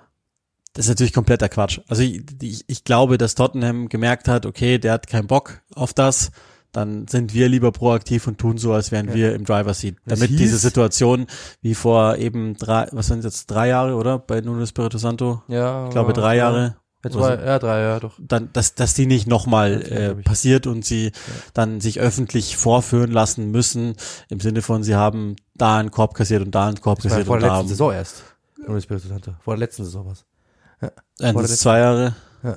das ist natürlich kompletter Quatsch. Also ich, ich, ich glaube, dass Tottenham gemerkt hat, okay, der hat keinen Bock auf das, dann sind wir lieber proaktiv und tun so, als wären ja. wir im Driver Seat. Damit hieß, diese Situation wie vor eben drei, was sind jetzt drei Jahre, oder? Bei Nuno Espirito Santo? Ja. Ich glaube drei ja. Jahre. Jetzt war, ja, drei, ja, doch. Dann, dass, dass die nicht nochmal äh, passiert und sie ja. dann sich öffentlich vorführen lassen müssen, im Sinne von, sie haben da einen Korb kassiert und da einen Korb das kassiert. War vor der letzten Saison erst. Vor der letzten Saison was. Ja. Das ist zwei Jahre. Ja.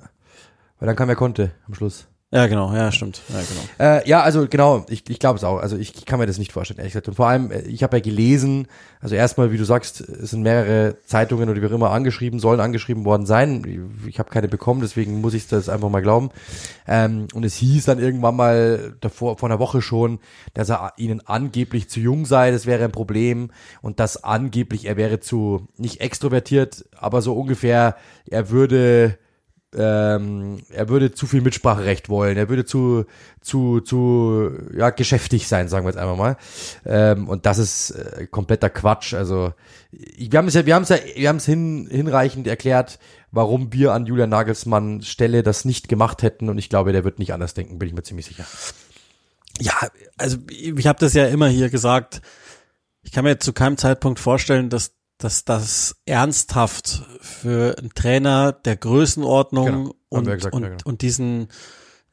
Weil dann kam er konnte am Schluss. Ja, genau, ja, stimmt. Ja, genau. Äh, ja, also genau, ich, ich glaube es auch. Also ich, ich kann mir das nicht vorstellen, ehrlich gesagt. Und vor allem, äh, ich habe ja gelesen, also erstmal, wie du sagst, es sind mehrere Zeitungen oder wie auch immer angeschrieben, sollen angeschrieben worden sein. Ich, ich habe keine bekommen, deswegen muss ich das einfach mal glauben. Ähm, und es hieß dann irgendwann mal davor, vor einer Woche schon, dass er ihnen angeblich zu jung sei, das wäre ein Problem. Und dass angeblich er wäre zu, nicht extrovertiert, aber so ungefähr, er würde ähm, er würde zu viel Mitspracherecht wollen, er würde zu, zu, zu, ja, geschäftig sein, sagen wir jetzt einfach mal. Ähm, und das ist äh, kompletter Quatsch. Also, wir haben es ja, wir haben es ja, wir haben es hin, hinreichend erklärt, warum wir an Julian Nagelsmann Stelle das nicht gemacht hätten. Und ich glaube, der wird nicht anders denken, bin ich mir ziemlich sicher. Ja, also ich habe das ja immer hier gesagt. Ich kann mir zu keinem Zeitpunkt vorstellen, dass dass das ernsthaft für einen Trainer der Größenordnung genau. und, gesagt, und, ja, genau. und diesen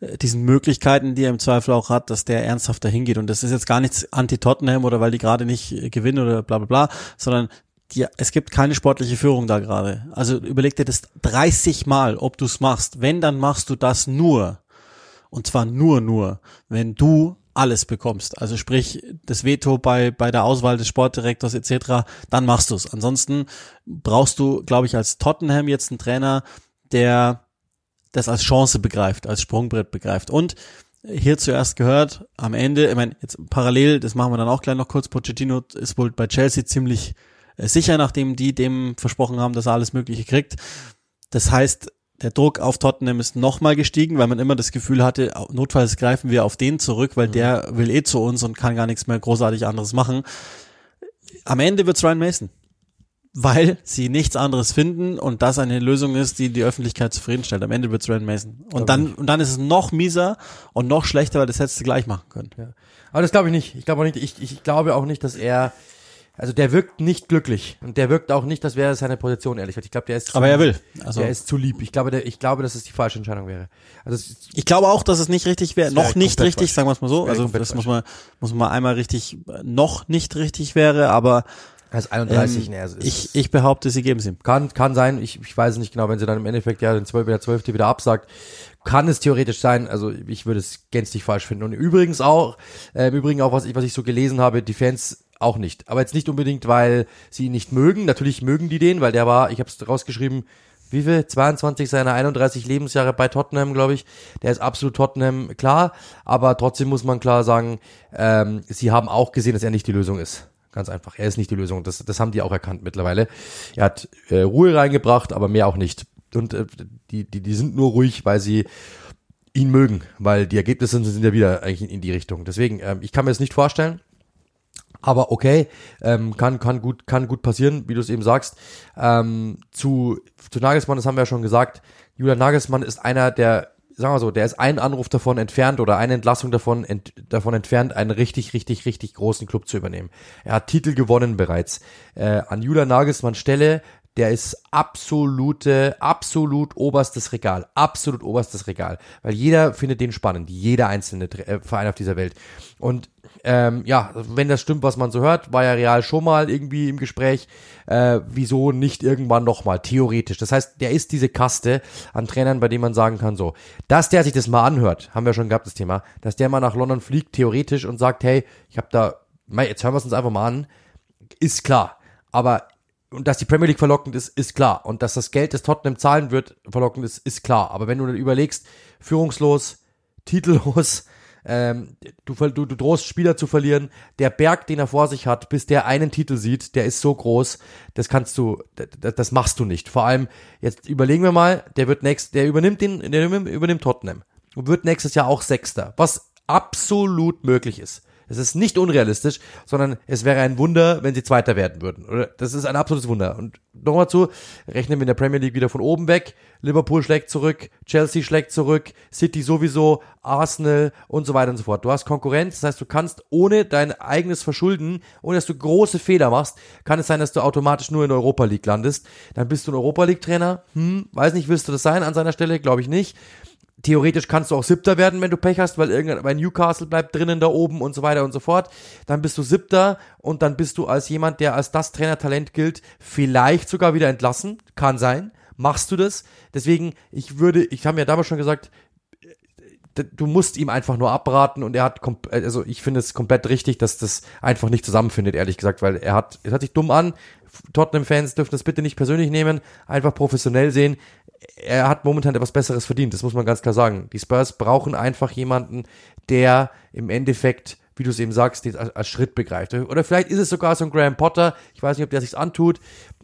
äh, diesen Möglichkeiten, die er im Zweifel auch hat, dass der ernsthaft dahin geht. Und das ist jetzt gar nichts anti-Tottenham oder weil die gerade nicht gewinnen oder bla bla bla, sondern die, es gibt keine sportliche Führung da gerade. Also überleg dir das 30 Mal, ob du es machst. Wenn, dann machst du das nur. Und zwar nur, nur, wenn du alles bekommst. Also sprich, das Veto bei, bei der Auswahl des Sportdirektors etc., dann machst du es. Ansonsten brauchst du, glaube ich, als Tottenham jetzt einen Trainer, der das als Chance begreift, als Sprungbrett begreift. Und hier zuerst gehört, am Ende, ich meine, jetzt parallel, das machen wir dann auch gleich noch kurz, Pochettino ist wohl bei Chelsea ziemlich äh, sicher, nachdem die dem versprochen haben, dass er alles Mögliche kriegt. Das heißt, der Druck auf Tottenham ist nochmal gestiegen, weil man immer das Gefühl hatte, notfalls greifen wir auf den zurück, weil mhm. der will eh zu uns und kann gar nichts mehr großartig anderes machen. Am Ende wird's Ryan Mason. Weil sie nichts anderes finden und das eine Lösung ist, die die Öffentlichkeit zufriedenstellt. Am Ende wird's Ryan Mason. Und dann, und dann ist es noch mieser und noch schlechter, weil das hättest du gleich machen können. Ja. Aber das glaube ich nicht. Ich glaube auch nicht, ich, ich glaube auch nicht, dass er also der wirkt nicht glücklich und der wirkt auch nicht, das wäre seine Position, ehrlich gesagt. Ich glaube, der ist. Zu Aber er will. Also der ist zu lieb. Ich glaube, der, ich glaube, dass es die falsche Entscheidung wäre. Also ich glaube auch, dass es nicht richtig wäre. Noch nicht richtig, falsch. sagen wir es mal so. Das also das muss man muss man einmal richtig noch nicht richtig wäre, aber er ist 31, ähm, ne, also ich, ich behaupte, sie geben es ihm. Kann, kann sein, ich, ich weiß nicht genau, wenn sie dann im Endeffekt ja den 12. der 12. wieder absagt, kann es theoretisch sein, also ich würde es gänzlich falsch finden. Und übrigens auch, äh, im Übrigen auch, was ich, was ich so gelesen habe, die Fans auch nicht. Aber jetzt nicht unbedingt, weil sie ihn nicht mögen. Natürlich mögen die den, weil der war, ich habe es rausgeschrieben, wie viel? 22 seiner 31 Lebensjahre bei Tottenham, glaube ich. Der ist absolut Tottenham klar. Aber trotzdem muss man klar sagen, ähm, sie haben auch gesehen, dass er nicht die Lösung ist. Ganz einfach. Er ist nicht die Lösung. Das, das haben die auch erkannt mittlerweile. Er hat äh, Ruhe reingebracht, aber mehr auch nicht. Und äh, die, die, die sind nur ruhig, weil sie ihn mögen, weil die Ergebnisse sind ja wieder eigentlich in die Richtung. Deswegen, ähm, ich kann mir das nicht vorstellen. Aber okay, ähm, kann, kann, gut, kann gut passieren, wie du es eben sagst. Ähm, zu, zu Nagelsmann, das haben wir ja schon gesagt, Julian Nagelsmann ist einer der, sagen wir so, der ist einen Anruf davon entfernt oder eine Entlassung davon, ent, davon entfernt, einen richtig, richtig, richtig großen Club zu übernehmen. Er hat Titel gewonnen bereits. Äh, an Julian Nagelsmann Stelle der ist absolute, absolut oberstes Regal. Absolut oberstes Regal. Weil jeder findet den spannend. Jeder einzelne äh, Verein auf dieser Welt. Und ähm, ja, wenn das stimmt, was man so hört, war ja Real schon mal irgendwie im Gespräch. Äh, wieso nicht irgendwann nochmal, theoretisch. Das heißt, der ist diese Kaste an Trainern, bei dem man sagen kann, so, dass der sich das mal anhört, haben wir schon gehabt, das Thema, dass der mal nach London fliegt, theoretisch, und sagt, hey, ich habe da, jetzt hören wir es uns einfach mal an, ist klar. Aber und dass die Premier League verlockend ist, ist klar. Und dass das Geld, das Tottenham zahlen wird, verlockend ist, ist klar. Aber wenn du dann überlegst, führungslos, titellos, ähm, du, du, du drohst Spieler zu verlieren, der Berg, den er vor sich hat, bis der einen Titel sieht, der ist so groß, das kannst du, das, das machst du nicht. Vor allem, jetzt überlegen wir mal, der wird nächst, der übernimmt den, der übernimmt Tottenham und wird nächstes Jahr auch Sechster, was absolut möglich ist. Es ist nicht unrealistisch, sondern es wäre ein Wunder, wenn sie Zweiter werden würden. Oder das ist ein absolutes Wunder. Und nochmal zu, rechnen wir in der Premier League wieder von oben weg. Liverpool schlägt zurück, Chelsea schlägt zurück, City sowieso, Arsenal und so weiter und so fort. Du hast Konkurrenz, das heißt, du kannst ohne dein eigenes Verschulden, ohne dass du große Fehler machst, kann es sein, dass du automatisch nur in der Europa League landest. Dann bist du ein Europa League Trainer. Hm, weiß nicht, willst du das sein an seiner Stelle? Glaube ich nicht theoretisch kannst du auch Siebter werden, wenn du Pech hast, weil irgendwann bei Newcastle bleibt drinnen da oben und so weiter und so fort. Dann bist du Siebter und dann bist du als jemand, der als das Trainertalent gilt, vielleicht sogar wieder entlassen. Kann sein. Machst du das? Deswegen, ich würde, ich habe ja damals schon gesagt, du musst ihm einfach nur abraten und er hat, also ich finde es komplett richtig, dass das einfach nicht zusammenfindet, ehrlich gesagt, weil er hat, es hört sich dumm an. Tottenham-Fans dürfen das bitte nicht persönlich nehmen, einfach professionell sehen er hat momentan etwas Besseres verdient, das muss man ganz klar sagen. Die Spurs brauchen einfach jemanden, der im Endeffekt, wie du es eben sagst, als, als Schritt begreift. Oder vielleicht ist es sogar so ein Graham Potter, ich weiß nicht, ob der sich's antut,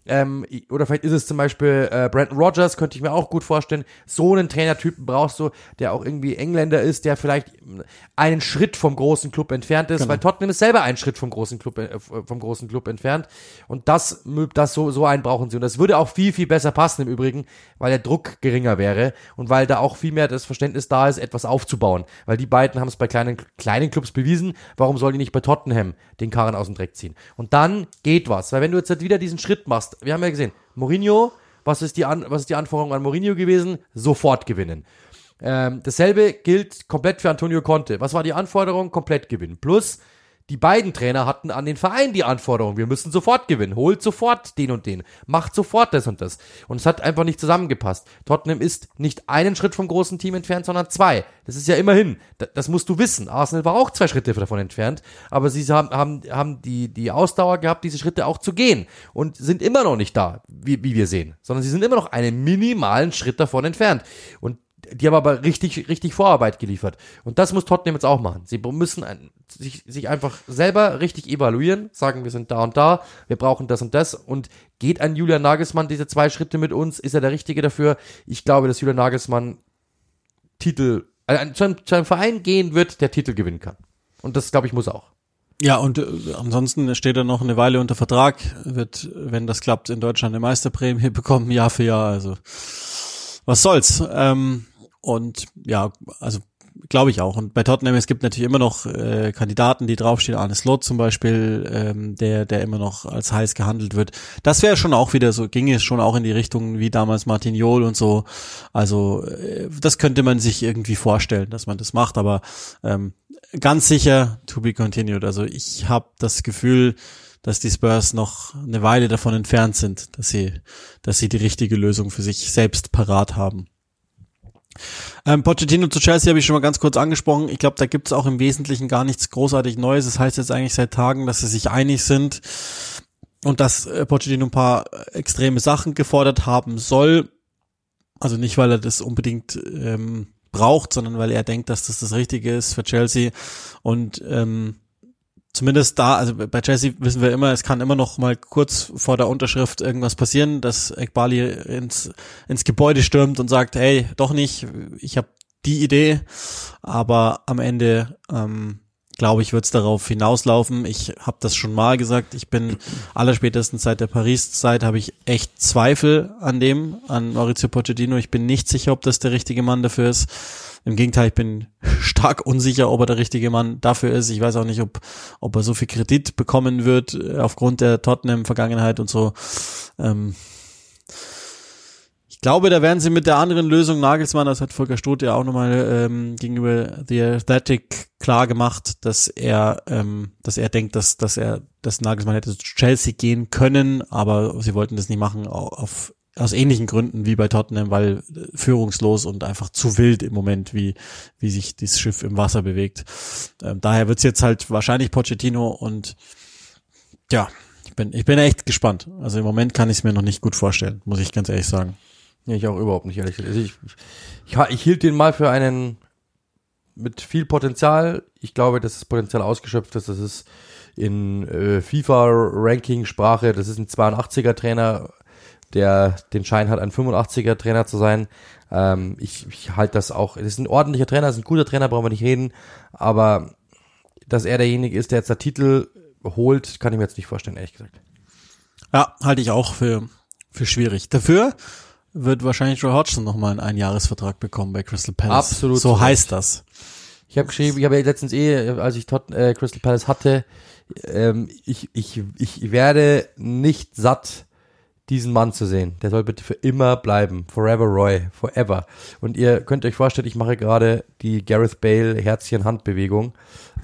ähm, oder vielleicht ist es zum Beispiel äh, Brandon Rogers, könnte ich mir auch gut vorstellen. So einen Trainertypen brauchst du, der auch irgendwie Engländer ist, der vielleicht einen Schritt vom großen Club entfernt ist, genau. weil Tottenham ist selber einen Schritt vom großen Club, äh, vom großen Club entfernt. Und das, das so, so einen brauchen sie. Und das würde auch viel, viel besser passen im Übrigen, weil der Druck geringer wäre und weil da auch viel mehr das Verständnis da ist, etwas aufzubauen. Weil die beiden haben es bei kleinen, kleinen Clubs bewiesen. Warum sollen die nicht bei Tottenham den Karren aus dem Dreck ziehen? Und dann geht was. Weil wenn du jetzt halt wieder diesen Schritt machst, wir haben ja gesehen, Mourinho, was ist die, An was ist die Anforderung an Mourinho gewesen? Sofort gewinnen. Ähm, dasselbe gilt komplett für Antonio Conte. Was war die Anforderung? Komplett gewinnen. Plus, die beiden Trainer hatten an den Verein die Anforderung, wir müssen sofort gewinnen, holt sofort den und den, macht sofort das und das. Und es hat einfach nicht zusammengepasst. Tottenham ist nicht einen Schritt vom großen Team entfernt, sondern zwei. Das ist ja immerhin, das musst du wissen. Arsenal war auch zwei Schritte davon entfernt, aber sie haben, haben, haben die, die Ausdauer gehabt, diese Schritte auch zu gehen und sind immer noch nicht da, wie, wie wir sehen, sondern sie sind immer noch einen minimalen Schritt davon entfernt. Und die haben aber richtig, richtig Vorarbeit geliefert. Und das muss Tottenham jetzt auch machen. Sie müssen ein, sich, sich einfach selber richtig evaluieren, sagen, wir sind da und da, wir brauchen das und das. Und geht ein Julian Nagelsmann diese zwei Schritte mit uns? Ist er der Richtige dafür? Ich glaube, dass Julian Nagelsmann Titel, also zu, einem, zu einem Verein gehen wird, der Titel gewinnen kann. Und das, glaube ich, muss auch. Ja, und äh, ansonsten steht er noch eine Weile unter Vertrag, wird, wenn das klappt, in Deutschland eine Meisterprämie bekommen, Jahr für Jahr. Also was soll's. Ähm, und ja, also glaube ich auch. Und bei Tottenham, es gibt natürlich immer noch äh, Kandidaten, die draufstehen, Arne Slot zum Beispiel, ähm, der, der immer noch als heiß gehandelt wird. Das wäre schon auch wieder so, ginge es schon auch in die Richtung wie damals Martin Jol und so. Also äh, das könnte man sich irgendwie vorstellen, dass man das macht, aber ähm, ganz sicher to be continued. Also ich habe das Gefühl, dass die Spurs noch eine Weile davon entfernt sind, dass sie, dass sie die richtige Lösung für sich selbst parat haben. Ähm, Pochettino zu Chelsea habe ich schon mal ganz kurz angesprochen. Ich glaube, da gibt es auch im Wesentlichen gar nichts großartig Neues. Das heißt jetzt eigentlich seit Tagen, dass sie sich einig sind und dass äh, Pochettino ein paar extreme Sachen gefordert haben soll. Also nicht, weil er das unbedingt ähm, braucht, sondern weil er denkt, dass das das Richtige ist für Chelsea. Und ähm, zumindest da, also bei Chelsea wissen wir immer, es kann immer noch mal kurz vor der Unterschrift irgendwas passieren, dass Ekbali ins, ins Gebäude stürmt und sagt, hey, doch nicht, ich habe die Idee, aber am Ende ähm, glaube ich, wird es darauf hinauslaufen. Ich habe das schon mal gesagt, ich bin allerspätestens seit der Paris-Zeit habe ich echt Zweifel an dem, an Maurizio Pochettino. Ich bin nicht sicher, ob das der richtige Mann dafür ist. Im Gegenteil, ich bin stark unsicher, ob er der richtige Mann dafür ist. Ich weiß auch nicht, ob, ob er so viel Kredit bekommen wird äh, aufgrund der Tottenham-Vergangenheit und so. Ähm, ich glaube, da werden sie mit der anderen Lösung Nagelsmann, das hat Volker Stoth ja auch nochmal ähm, gegenüber The Athletic klar gemacht, dass er, ähm, dass er denkt, dass, dass er, dass Nagelsmann hätte zu Chelsea gehen können, aber sie wollten das nicht machen auf aus ähnlichen Gründen wie bei Tottenham, weil führungslos und einfach zu wild im Moment, wie, wie sich dieses Schiff im Wasser bewegt. Ähm, daher wird's jetzt halt wahrscheinlich Pochettino und ja, ich bin, ich bin echt gespannt. Also im Moment kann ich es mir noch nicht gut vorstellen, muss ich ganz ehrlich sagen. Ja, ich auch überhaupt nicht, ehrlich gesagt. Also ich, ich, ich hielt den mal für einen mit viel Potenzial. Ich glaube, dass das Potenzial ausgeschöpft ist. Das ist in äh, FIFA-Ranking-Sprache, das ist ein 82er-Trainer, der den Schein hat, ein 85er-Trainer zu sein. Ähm, ich ich halte das auch, das ist ein ordentlicher Trainer, ist ein guter Trainer, brauchen wir nicht reden, aber dass er derjenige ist, der jetzt der Titel holt, kann ich mir jetzt nicht vorstellen, ehrlich gesagt. Ja, halte ich auch für, für schwierig. Dafür wird wahrscheinlich Joe Hodgson nochmal einen Einjahresvertrag bekommen bei Crystal Palace. Absolut. So heißt das. Ich habe geschrieben, ich habe ja letztens eh, als ich Tot äh, Crystal Palace hatte, ähm, ich, ich, ich werde nicht satt, diesen Mann zu sehen. Der soll bitte für immer bleiben. Forever Roy. Forever. Und ihr könnt euch vorstellen, ich mache gerade die Gareth Bale Herzchen-Handbewegung.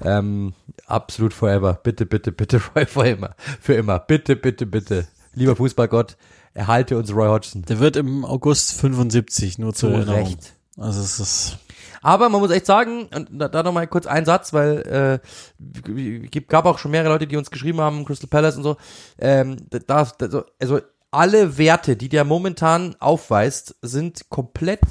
Ähm, absolut forever. Bitte, bitte, bitte, Roy, for immer. Für immer. Bitte, bitte, bitte. Lieber Fußballgott, erhalte uns Roy Hodgson. Der wird im August 75, nur zur Erinnerung. Recht. Also es ist aber man muss echt sagen, und da, da nochmal kurz ein Satz, weil äh, gab auch schon mehrere Leute, die uns geschrieben haben, Crystal Palace und so. Ähm, da, da, also alle Werte, die der momentan aufweist, sind komplett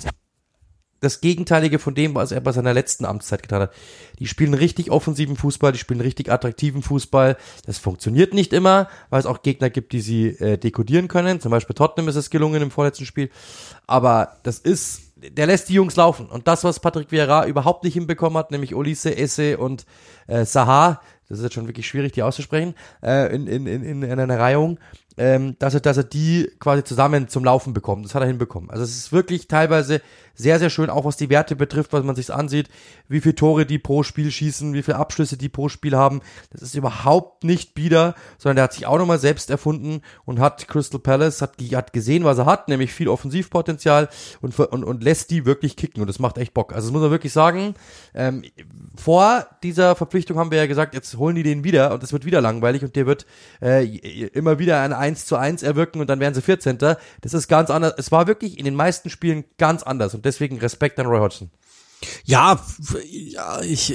das Gegenteilige von dem, was er bei seiner letzten Amtszeit getan hat. Die spielen richtig offensiven Fußball, die spielen richtig attraktiven Fußball. Das funktioniert nicht immer, weil es auch Gegner gibt, die sie äh, dekodieren können. Zum Beispiel Tottenham ist es gelungen im vorletzten Spiel. Aber das ist, der lässt die Jungs laufen. Und das, was Patrick Vieira überhaupt nicht hinbekommen hat, nämlich Olise, Esse und äh, Saha, das ist jetzt schon wirklich schwierig, die auszusprechen, äh, in, in, in, in einer Reihung, ähm, dass er, dass er die quasi zusammen zum Laufen bekommt. Das hat er hinbekommen. Also es ist wirklich teilweise sehr, sehr schön, auch was die Werte betrifft, was man sich ansieht, wie viele Tore die pro Spiel schießen, wie viele Abschlüsse die pro Spiel haben. Das ist überhaupt nicht bieder, sondern der hat sich auch nochmal selbst erfunden und hat Crystal Palace, hat, hat gesehen, was er hat, nämlich viel Offensivpotenzial und, und, und lässt die wirklich kicken und das macht echt Bock. Also das muss man wirklich sagen, ähm, vor dieser Verpflichtung haben wir ja gesagt, jetzt holen die den wieder und es wird wieder langweilig und der wird äh, immer wieder ein 1 zu 1 erwirken und dann werden sie 14. Das ist ganz anders. Es war wirklich in den meisten Spielen ganz anders und deswegen Respekt an Roy Hodgson. Ja, ja, ich,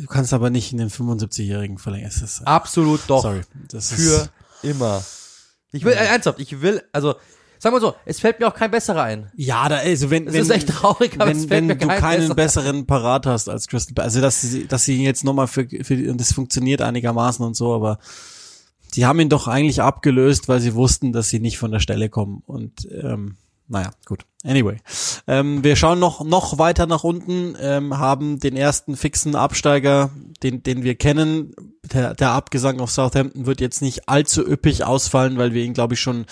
du kannst aber nicht in den 75-Jährigen verlängern. Ist, Absolut doch. Sorry. Das Für ist, immer. Ich will, äh, ernsthaft, ich will, also, Sag mal so, es fällt mir auch kein besserer ein. Ja, da, also wenn, das wenn, ist echt traurig, aber wenn, es fällt wenn mir du kein keinen besserer. besseren parat hast als Crystal also dass sie, dass sie ihn jetzt nochmal für, für, und das funktioniert einigermaßen und so, aber sie haben ihn doch eigentlich abgelöst, weil sie wussten, dass sie nicht von der Stelle kommen und, ähm, naja, gut. Anyway. Ähm, wir schauen noch, noch weiter nach unten, ähm, haben den ersten fixen Absteiger, den, den wir kennen. Der, der Abgesang auf Southampton wird jetzt nicht allzu üppig ausfallen, weil wir ihn, glaube ich, schon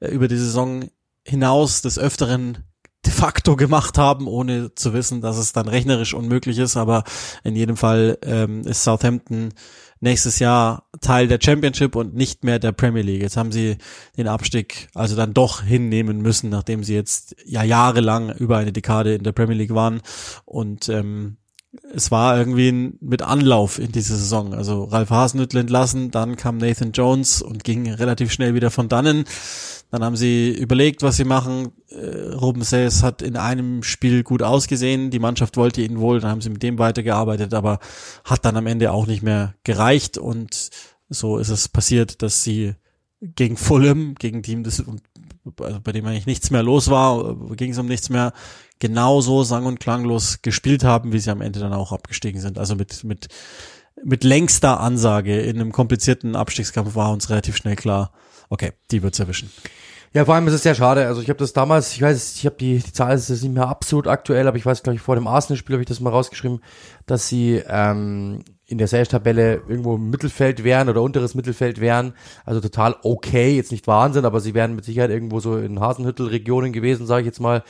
äh, über die Saison hinaus des Öfteren de facto gemacht haben, ohne zu wissen, dass es dann rechnerisch unmöglich ist. Aber in jedem Fall ähm, ist Southampton nächstes Jahr Teil der Championship und nicht mehr der Premier League. Jetzt haben sie den Abstieg also dann doch hinnehmen müssen, nachdem sie jetzt ja jahrelang über eine Dekade in der Premier League waren und ähm, es war irgendwie ein, mit Anlauf in diese Saison. Also Ralf Hasenhüttl entlassen, dann kam Nathan Jones und ging relativ schnell wieder von dannen. Dann haben sie überlegt, was sie machen. Äh, Ruben Sayes hat in einem Spiel gut ausgesehen. Die Mannschaft wollte ihn wohl. Dann haben sie mit dem weitergearbeitet, aber hat dann am Ende auch nicht mehr gereicht. Und so ist es passiert, dass sie gegen Fulham, gegen Team, das, also bei dem eigentlich nichts mehr los war, ging es um nichts mehr, genauso sang- und klanglos gespielt haben, wie sie am Ende dann auch abgestiegen sind. Also mit, mit, mit längster Ansage in einem komplizierten Abstiegskampf war uns relativ schnell klar, okay, die wird's erwischen. Ja, vor allem ist es sehr schade. Also ich habe das damals, ich weiß, ich habe die, die Zahl ist nicht mehr absolut aktuell, aber ich weiß, glaube ich, vor dem Arsenal-Spiel habe ich das mal rausgeschrieben, dass sie ähm, in der Sales-Tabelle irgendwo im Mittelfeld wären oder unteres Mittelfeld wären. Also total okay, jetzt nicht Wahnsinn, aber sie wären mit Sicherheit irgendwo so in Hasenhüttel-Regionen gewesen, sage ich jetzt mal.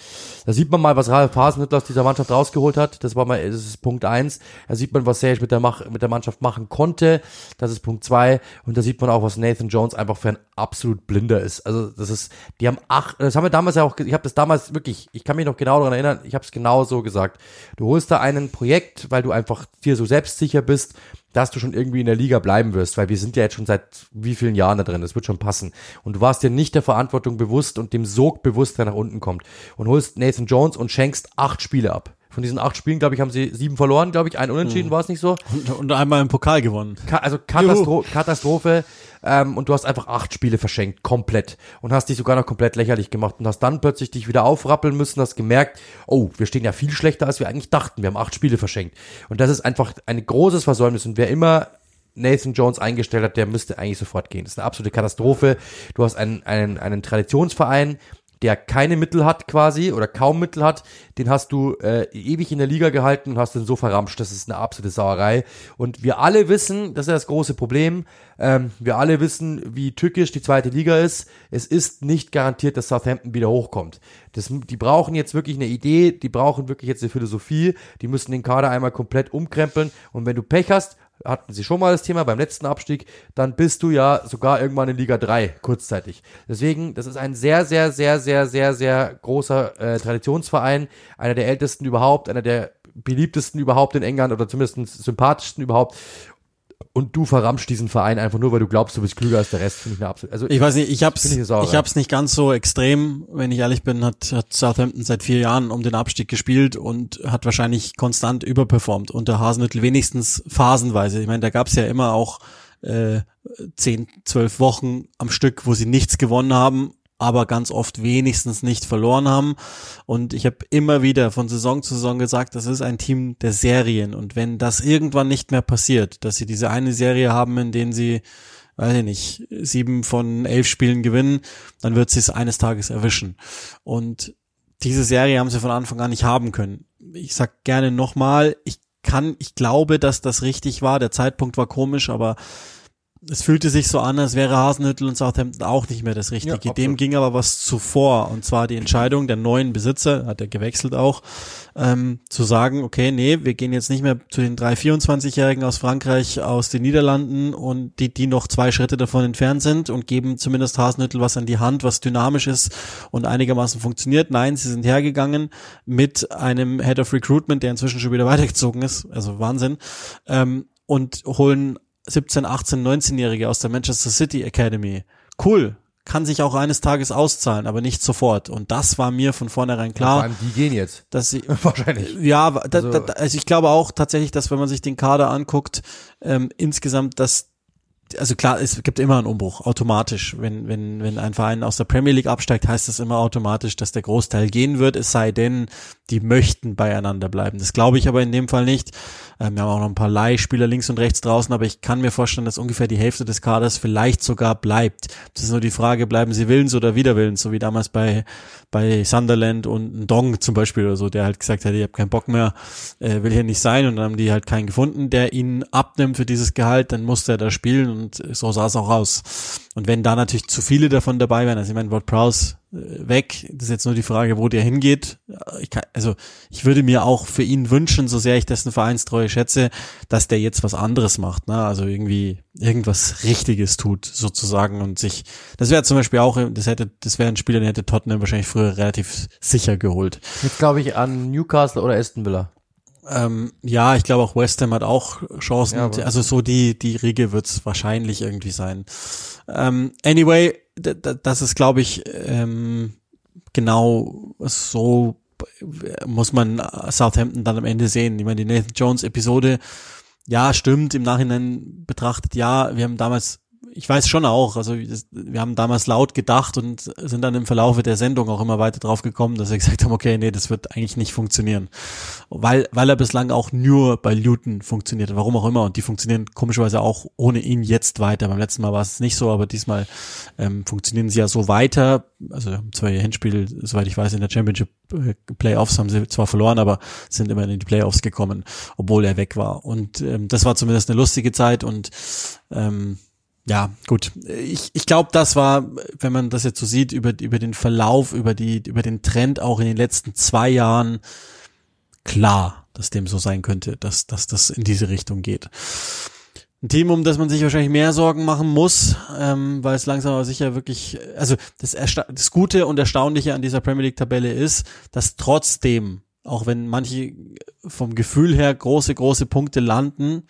Da sieht man mal, was Ralf Hasenhüttel aus dieser Mannschaft rausgeholt hat. Das war mal, das ist Punkt eins. Da sieht man, was Sage mit der, Mach, mit der Mannschaft machen konnte. Das ist Punkt zwei. Und da sieht man auch, was Nathan Jones einfach für ein absolut Blinder ist. Also das ist, die haben acht, das haben wir damals ja auch, ich habe das damals wirklich, ich kann mich noch genau daran erinnern, ich habe es genau so gesagt. Du holst da ein Projekt, weil du einfach dir so selbstsicher bist, dass du schon irgendwie in der Liga bleiben wirst, weil wir sind ja jetzt schon seit wie vielen Jahren da drin, das wird schon passen. Und du warst dir nicht der Verantwortung bewusst und dem Sog bewusst, der nach unten kommt. Und holst Nathan Jones und schenkst acht Spiele ab. Von diesen acht Spielen, glaube ich, haben sie sieben verloren, glaube ich, ein Unentschieden, mhm. war es nicht so? Und, und, einmal im Pokal gewonnen. Ka also Katastro Juhu. Katastrophe. Ähm, und du hast einfach acht Spiele verschenkt, komplett. Und hast dich sogar noch komplett lächerlich gemacht und hast dann plötzlich dich wieder aufrappeln müssen, hast gemerkt, oh, wir stehen ja viel schlechter, als wir eigentlich dachten. Wir haben acht Spiele verschenkt. Und das ist einfach ein großes Versäumnis. Und wer immer Nathan Jones eingestellt hat, der müsste eigentlich sofort gehen. Das ist eine absolute Katastrophe. Du hast einen, einen, einen Traditionsverein, der keine Mittel hat quasi oder kaum Mittel hat, den hast du äh, ewig in der Liga gehalten und hast den so verramscht. Das ist eine absolute Sauerei. Und wir alle wissen, das ist das große Problem, ähm, wir alle wissen, wie tückisch die zweite Liga ist. Es ist nicht garantiert, dass Southampton wieder hochkommt. Das, die brauchen jetzt wirklich eine Idee, die brauchen wirklich jetzt eine Philosophie, die müssen den Kader einmal komplett umkrempeln. Und wenn du Pech hast, hatten sie schon mal das Thema beim letzten Abstieg, dann bist du ja sogar irgendwann in Liga 3 kurzzeitig. Deswegen, das ist ein sehr, sehr, sehr, sehr, sehr, sehr großer äh, Traditionsverein, einer der ältesten überhaupt, einer der beliebtesten überhaupt in England oder zumindest sympathischsten überhaupt und du verramschst diesen Verein einfach nur, weil du glaubst, du bist klüger als der Rest, finde ich eine absolute. Also ich weiß nicht, ich hab's, ich, ich hab's nicht ganz so extrem, wenn ich ehrlich bin, hat, hat Southampton seit vier Jahren um den Abstieg gespielt und hat wahrscheinlich konstant überperformt unter Hasenhüttel, wenigstens phasenweise. Ich meine, da gab's ja immer auch äh, zehn, zwölf Wochen am Stück, wo sie nichts gewonnen haben aber ganz oft wenigstens nicht verloren haben. Und ich habe immer wieder von Saison zu Saison gesagt, das ist ein Team der Serien. Und wenn das irgendwann nicht mehr passiert, dass sie diese eine Serie haben, in denen sie, weiß ich nicht, sieben von elf Spielen gewinnen, dann wird sie es eines Tages erwischen. Und diese Serie haben sie von Anfang an nicht haben können. Ich sag gerne nochmal, ich kann, ich glaube, dass das richtig war. Der Zeitpunkt war komisch, aber es fühlte sich so an, als wäre Hasenhüttel und Southampton auch nicht mehr das Richtige. Ja, Dem ging aber was zuvor, und zwar die Entscheidung der neuen Besitzer, hat er gewechselt auch, ähm, zu sagen, okay, nee, wir gehen jetzt nicht mehr zu den drei 24-Jährigen aus Frankreich, aus den Niederlanden und die, die noch zwei Schritte davon entfernt sind und geben zumindest Hasenhüttel was an die Hand, was dynamisch ist und einigermaßen funktioniert. Nein, sie sind hergegangen mit einem Head of Recruitment, der inzwischen schon wieder weitergezogen ist, also Wahnsinn, ähm, und holen 17, 18, 19-Jährige aus der Manchester City Academy. Cool. Kann sich auch eines Tages auszahlen, aber nicht sofort. Und das war mir von vornherein klar. Allem, die gehen jetzt. Dass sie, Wahrscheinlich. Ja, da, also, da, also ich glaube auch tatsächlich, dass wenn man sich den Kader anguckt, ähm, insgesamt, dass also klar, es gibt immer einen Umbruch, automatisch. Wenn, wenn, wenn ein Verein aus der Premier League absteigt, heißt das immer automatisch, dass der Großteil gehen wird, es sei denn, die möchten beieinander bleiben. Das glaube ich aber in dem Fall nicht. Ähm, wir haben auch noch ein paar Leihspieler links und rechts draußen, aber ich kann mir vorstellen, dass ungefähr die Hälfte des Kaders vielleicht sogar bleibt. Das ist nur die Frage, bleiben sie willens oder widerwillens, so wie damals bei, bei Sunderland und Dong zum Beispiel oder so, der halt gesagt hat, ich habe keinen Bock mehr, äh, will hier nicht sein und dann haben die halt keinen gefunden, der ihn abnimmt für dieses Gehalt, dann musste er da spielen und so sah es auch aus. Und wenn da natürlich zu viele davon dabei wären, also ich meine, Ward Prowse weg. Das ist jetzt nur die Frage, wo der hingeht. Ich kann, also ich würde mir auch für ihn wünschen, so sehr ich dessen Vereinstreue schätze, dass der jetzt was anderes macht. Ne? Also irgendwie irgendwas Richtiges tut sozusagen und sich. Das wäre zum Beispiel auch, das hätte, das wäre ein Spieler, den hätte Tottenham wahrscheinlich früher relativ sicher geholt. Jetzt glaube ich an Newcastle oder Aston Villa. Ähm, ja, ich glaube auch West Ham hat auch Chancen. Ja, also so die die Riege wird's wahrscheinlich irgendwie sein. Ähm, anyway, das ist, glaube ich, ähm, genau so muss man Southampton dann am Ende sehen. Ich meine, die Nathan Jones Episode, ja, stimmt, im Nachhinein betrachtet, ja, wir haben damals ich weiß schon auch, also wir haben damals laut gedacht und sind dann im Verlaufe der Sendung auch immer weiter drauf gekommen, dass wir gesagt haben, okay, nee, das wird eigentlich nicht funktionieren. Weil, weil er bislang auch nur bei Luton funktioniert, warum auch immer. Und die funktionieren komischerweise auch ohne ihn jetzt weiter. Beim letzten Mal war es nicht so, aber diesmal ähm, funktionieren sie ja so weiter. Also ihr Hinspiel, soweit ich weiß, in der Championship äh, Playoffs haben sie zwar verloren, aber sind immer in die Playoffs gekommen, obwohl er weg war. Und ähm, das war zumindest eine lustige Zeit und ähm, ja, gut. Ich, ich glaube, das war, wenn man das jetzt so sieht, über, über den Verlauf, über die, über den Trend auch in den letzten zwei Jahren klar, dass dem so sein könnte, dass, dass das in diese Richtung geht. Ein Team, um das man sich wahrscheinlich mehr Sorgen machen muss, ähm, weil es langsam aber sicher wirklich, also das, Ersta das Gute und Erstaunliche an dieser Premier League Tabelle ist, dass trotzdem auch wenn manche vom Gefühl her große, große Punkte landen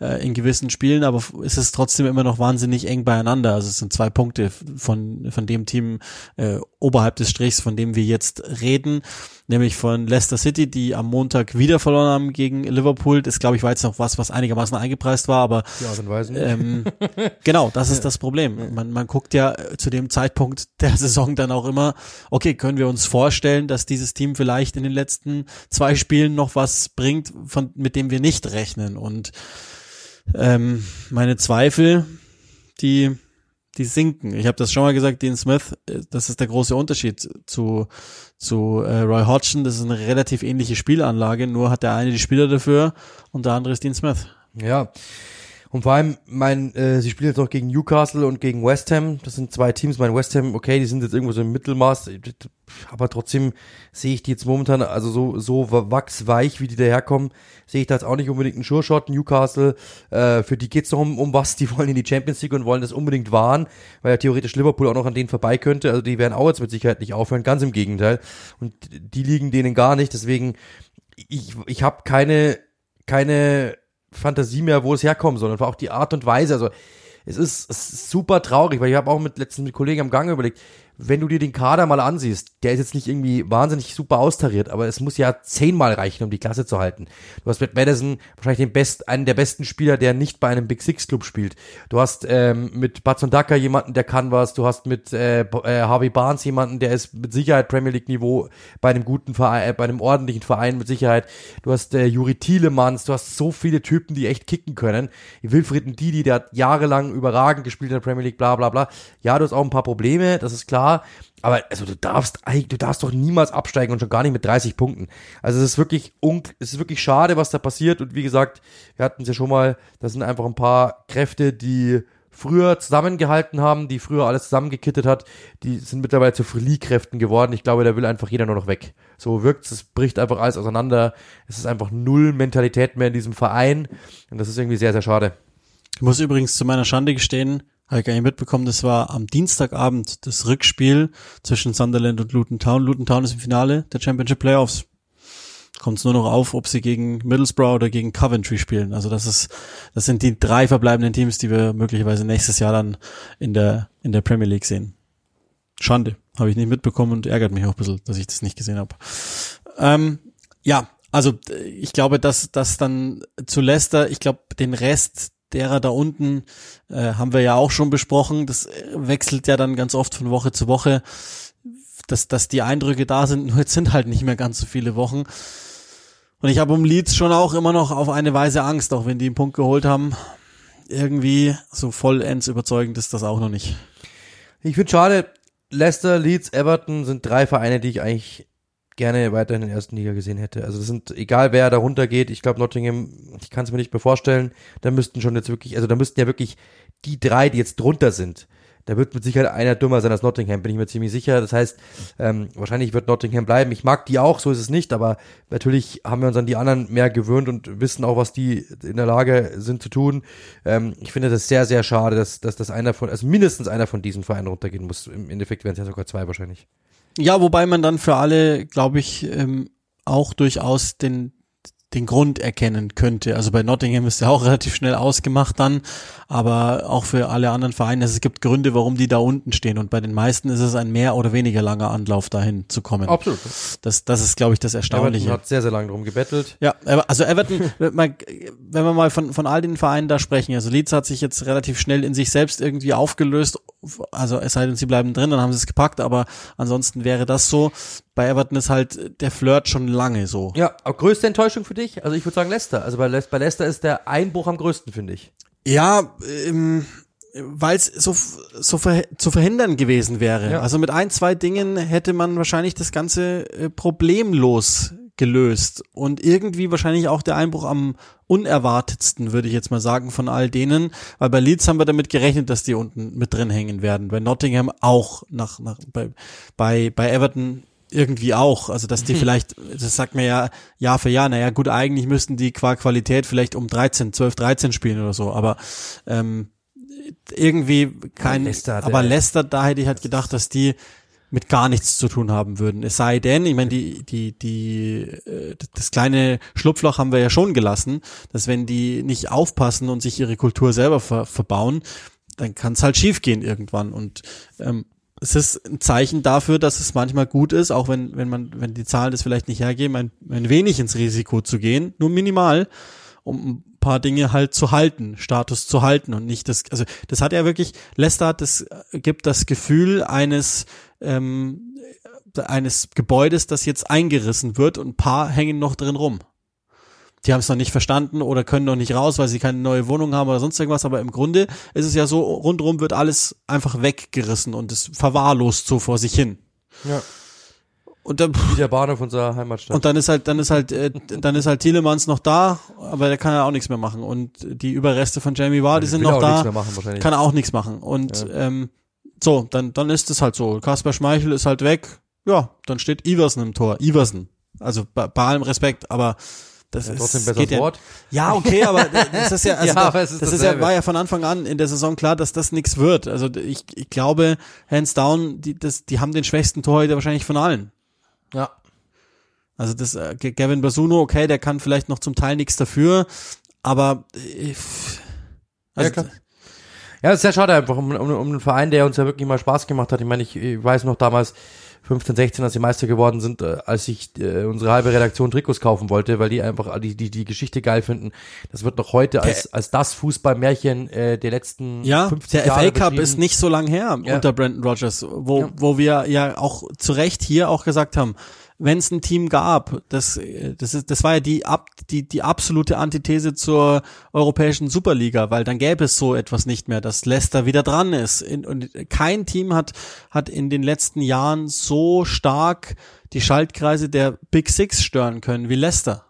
äh, in gewissen Spielen, aber ist es trotzdem immer noch wahnsinnig eng beieinander. Also es sind zwei Punkte von, von dem Team äh, oberhalb des Strichs, von dem wir jetzt reden, nämlich von Leicester City, die am Montag wieder verloren haben gegen Liverpool. Das, glaube ich, war jetzt noch was, was einigermaßen eingepreist war, aber ähm, genau, das ist das Problem. Man, man guckt ja zu dem Zeitpunkt der Saison dann auch immer, okay, können wir uns vorstellen, dass dieses Team vielleicht in den letzten zwei Spielen noch was bringt, von, mit dem wir nicht rechnen. Und ähm, meine Zweifel, die die sinken. Ich habe das schon mal gesagt, Dean Smith, äh, das ist der große Unterschied zu, zu äh, Roy Hodgson. Das ist eine relativ ähnliche Spielanlage, nur hat der eine die Spieler dafür und der andere ist Dean Smith. Ja, und vor allem, mein, äh, sie spielen jetzt noch gegen Newcastle und gegen West Ham. Das sind zwei Teams. Mein West Ham, okay, die sind jetzt irgendwo so im Mittelmaß, aber trotzdem sehe ich die jetzt momentan, also so, so wachsweich, wie die daherkommen, sehe ich da jetzt auch nicht unbedingt einen Sure-Shot. Newcastle, äh, für die geht's noch um, um was. Die wollen in die Champions League und wollen das unbedingt wahren, weil ja theoretisch Liverpool auch noch an denen vorbei könnte. Also die werden auch jetzt mit Sicherheit nicht aufhören, ganz im Gegenteil. Und die liegen denen gar nicht. Deswegen, ich, ich habe keine, keine Fantasie mehr, wo es herkommen soll. Und auch die Art und Weise. Also es ist, es ist super traurig, weil ich habe auch mit letzten mit Kollegen am Gang überlegt, wenn du dir den Kader mal ansiehst, der ist jetzt nicht irgendwie wahnsinnig super austariert, aber es muss ja zehnmal reichen, um die Klasse zu halten. Du hast mit Madison wahrscheinlich den best, einen der besten Spieler, der nicht bei einem Big Six Club spielt. Du hast ähm, mit Batson Daka jemanden, der kann was. Du hast mit äh, äh, Harvey Barnes jemanden, der ist mit Sicherheit Premier League Niveau bei einem guten Verein, äh, bei einem ordentlichen Verein mit Sicherheit. Du hast äh, Juri Thielemanns, du hast so viele Typen, die echt kicken können. Wilfried Ndidi, der hat jahrelang überragend gespielt in der Premier League, bla bla bla. Ja, du hast auch ein paar Probleme, das ist klar Aber also du darfst du darfst doch niemals absteigen und schon gar nicht mit 30 Punkten. Also es ist wirklich es ist wirklich schade, was da passiert. Und wie gesagt, wir hatten es ja schon mal, das sind einfach ein paar Kräfte, die früher zusammengehalten haben, die früher alles zusammengekittet hat, die sind mittlerweile zu Fliehkräften geworden. Ich glaube, da will einfach jeder nur noch weg. So wirkt es, es bricht einfach alles auseinander. Es ist einfach null Mentalität mehr in diesem Verein. Und das ist irgendwie sehr, sehr schade. Ich muss übrigens zu meiner Schande gestehen, habe ich gar nicht mitbekommen, das war am Dienstagabend das Rückspiel zwischen Sunderland und Luton Town. Luton Town ist im Finale der Championship Playoffs. Kommt es nur noch auf, ob sie gegen Middlesbrough oder gegen Coventry spielen. Also das ist, das sind die drei verbleibenden Teams, die wir möglicherweise nächstes Jahr dann in der, in der Premier League sehen. Schande. Habe ich nicht mitbekommen und ärgert mich auch ein bisschen, dass ich das nicht gesehen habe. Ähm, ja, also ich glaube, dass dass dann zu Leicester, ich glaube, den Rest derer da unten äh, haben wir ja auch schon besprochen. Das wechselt ja dann ganz oft von Woche zu Woche, dass, dass die Eindrücke da sind. Nur jetzt sind halt nicht mehr ganz so viele Wochen. Und ich habe um Leeds schon auch immer noch auf eine Weise Angst, auch wenn die einen Punkt geholt haben. Irgendwie so vollends überzeugend ist das auch noch nicht. Ich finde schade, Leicester, Leeds, Everton sind drei Vereine, die ich eigentlich gerne weiter in der ersten Liga gesehen hätte. Also das sind, egal wer da runtergeht, ich glaube Nottingham, ich kann es mir nicht mehr da müssten schon jetzt wirklich, also da müssten ja wirklich die drei, die jetzt drunter sind, da wird mit Sicherheit einer dümmer sein als Nottingham, bin ich mir ziemlich sicher. Das heißt, ähm, wahrscheinlich wird Nottingham bleiben. Ich mag die auch, so ist es nicht, aber natürlich haben wir uns an die anderen mehr gewöhnt und wissen auch, was die in der Lage sind zu tun. Ähm, ich finde das sehr, sehr schade, dass, dass das einer von, also mindestens einer von diesen Vereinen runtergehen muss. Im Endeffekt wären es ja sogar zwei wahrscheinlich. Ja, wobei man dann für alle, glaube ich, ähm, auch durchaus den den Grund erkennen könnte. Also bei Nottingham ist ja auch relativ schnell ausgemacht dann, aber auch für alle anderen Vereine, es gibt Gründe, warum die da unten stehen und bei den meisten ist es ein mehr oder weniger langer Anlauf dahin zu kommen. Absolut. Das, das ist, glaube ich, das Erstaunliche. Everton hat sehr, sehr lange drum gebettelt. Ja, also Everton, wenn wir mal von, von all den Vereinen da sprechen, also Leeds hat sich jetzt relativ schnell in sich selbst irgendwie aufgelöst, also es sei denn, sie bleiben drin, dann haben sie es gepackt, aber ansonsten wäre das so. Bei Everton ist halt der Flirt schon lange so. Ja, aber größte Enttäuschung für dich? Also ich würde sagen Leicester. Also bei, Le bei Leicester ist der Einbruch am größten, finde ich. Ja, ähm, weil es so, so ver zu verhindern gewesen wäre. Ja. Also mit ein, zwei Dingen hätte man wahrscheinlich das Ganze äh, problemlos gelöst. Und irgendwie wahrscheinlich auch der Einbruch am unerwartetsten, würde ich jetzt mal sagen, von all denen. Weil bei Leeds haben wir damit gerechnet, dass die unten mit drin hängen werden. Bei Nottingham auch nach, nach bei, bei, bei Everton irgendwie auch. Also, dass die hm. vielleicht, das sagt mir ja Jahr für Jahr, naja, gut, eigentlich müssten die qua Qualität vielleicht um 13, 12, 13 spielen oder so, aber ähm, irgendwie kein, Leicester aber Leicester, da hätte ich halt gedacht, dass die mit gar nichts zu tun haben würden. Es sei denn, ich meine, die, die, die, äh, das kleine Schlupfloch haben wir ja schon gelassen, dass wenn die nicht aufpassen und sich ihre Kultur selber ver verbauen, dann kann es halt schiefgehen irgendwann. Und ähm, es ist ein Zeichen dafür, dass es manchmal gut ist, auch wenn, wenn man, wenn die Zahlen das vielleicht nicht hergeben, ein, ein wenig ins Risiko zu gehen, nur minimal, um ein paar Dinge halt zu halten, Status zu halten und nicht das, also das hat ja wirklich, Leicester hat das, gibt das Gefühl eines, ähm, eines Gebäudes, das jetzt eingerissen wird und ein paar hängen noch drin rum die haben es noch nicht verstanden oder können noch nicht raus, weil sie keine neue Wohnung haben oder sonst irgendwas. Aber im Grunde ist es ja so, rundherum wird alles einfach weggerissen und es verwahrlost so vor sich hin. Ja. Und dann, Wie der Bahnhof unserer Heimatstadt. Und dann ist halt, dann ist halt, äh, dann ist halt Thielemanns noch da, aber der kann ja auch nichts mehr machen. Und die Überreste von Jamie Ward, die sind noch da, kann er auch nichts machen. Und ja. ähm, so, dann, dann ist es halt so. Kasper Schmeichel ist halt weg. Ja, dann steht Iversen im Tor. Iversen. Also bei, bei allem Respekt, aber das ja, ist trotzdem besser ja, Wort. Ja, okay, aber das ist ja, also ja, das, ist, das ist ja, war ja von Anfang an in der Saison klar, dass das nichts wird. Also ich, ich glaube, hands down, die, das, die haben den schwächsten Torhüter wahrscheinlich von allen. Ja. Also das, äh, Gavin Basuno, okay, der kann vielleicht noch zum Teil nichts dafür, aber äh, also, ja, ja, ist sehr schade einfach um, um, um einen Verein, der uns ja wirklich mal Spaß gemacht hat. Ich meine, ich, ich weiß noch damals, 15, 16, als sie Meister geworden sind, äh, als ich äh, unsere halbe Redaktion Trikots kaufen wollte, weil die einfach die, die, die Geschichte geil finden. Das wird noch heute als, als das Fußballmärchen äh, der letzten ja, 50 der FA Cup ist nicht so lang her ja. unter Brandon Rogers, wo, ja. wo wir ja auch zu Recht hier auch gesagt haben, wenn es ein Team gab, das, das, ist, das war ja die, ab, die, die absolute Antithese zur europäischen Superliga, weil dann gäbe es so etwas nicht mehr, dass Leicester wieder dran ist. Und kein Team hat, hat in den letzten Jahren so stark die Schaltkreise der Big Six stören können wie Leicester.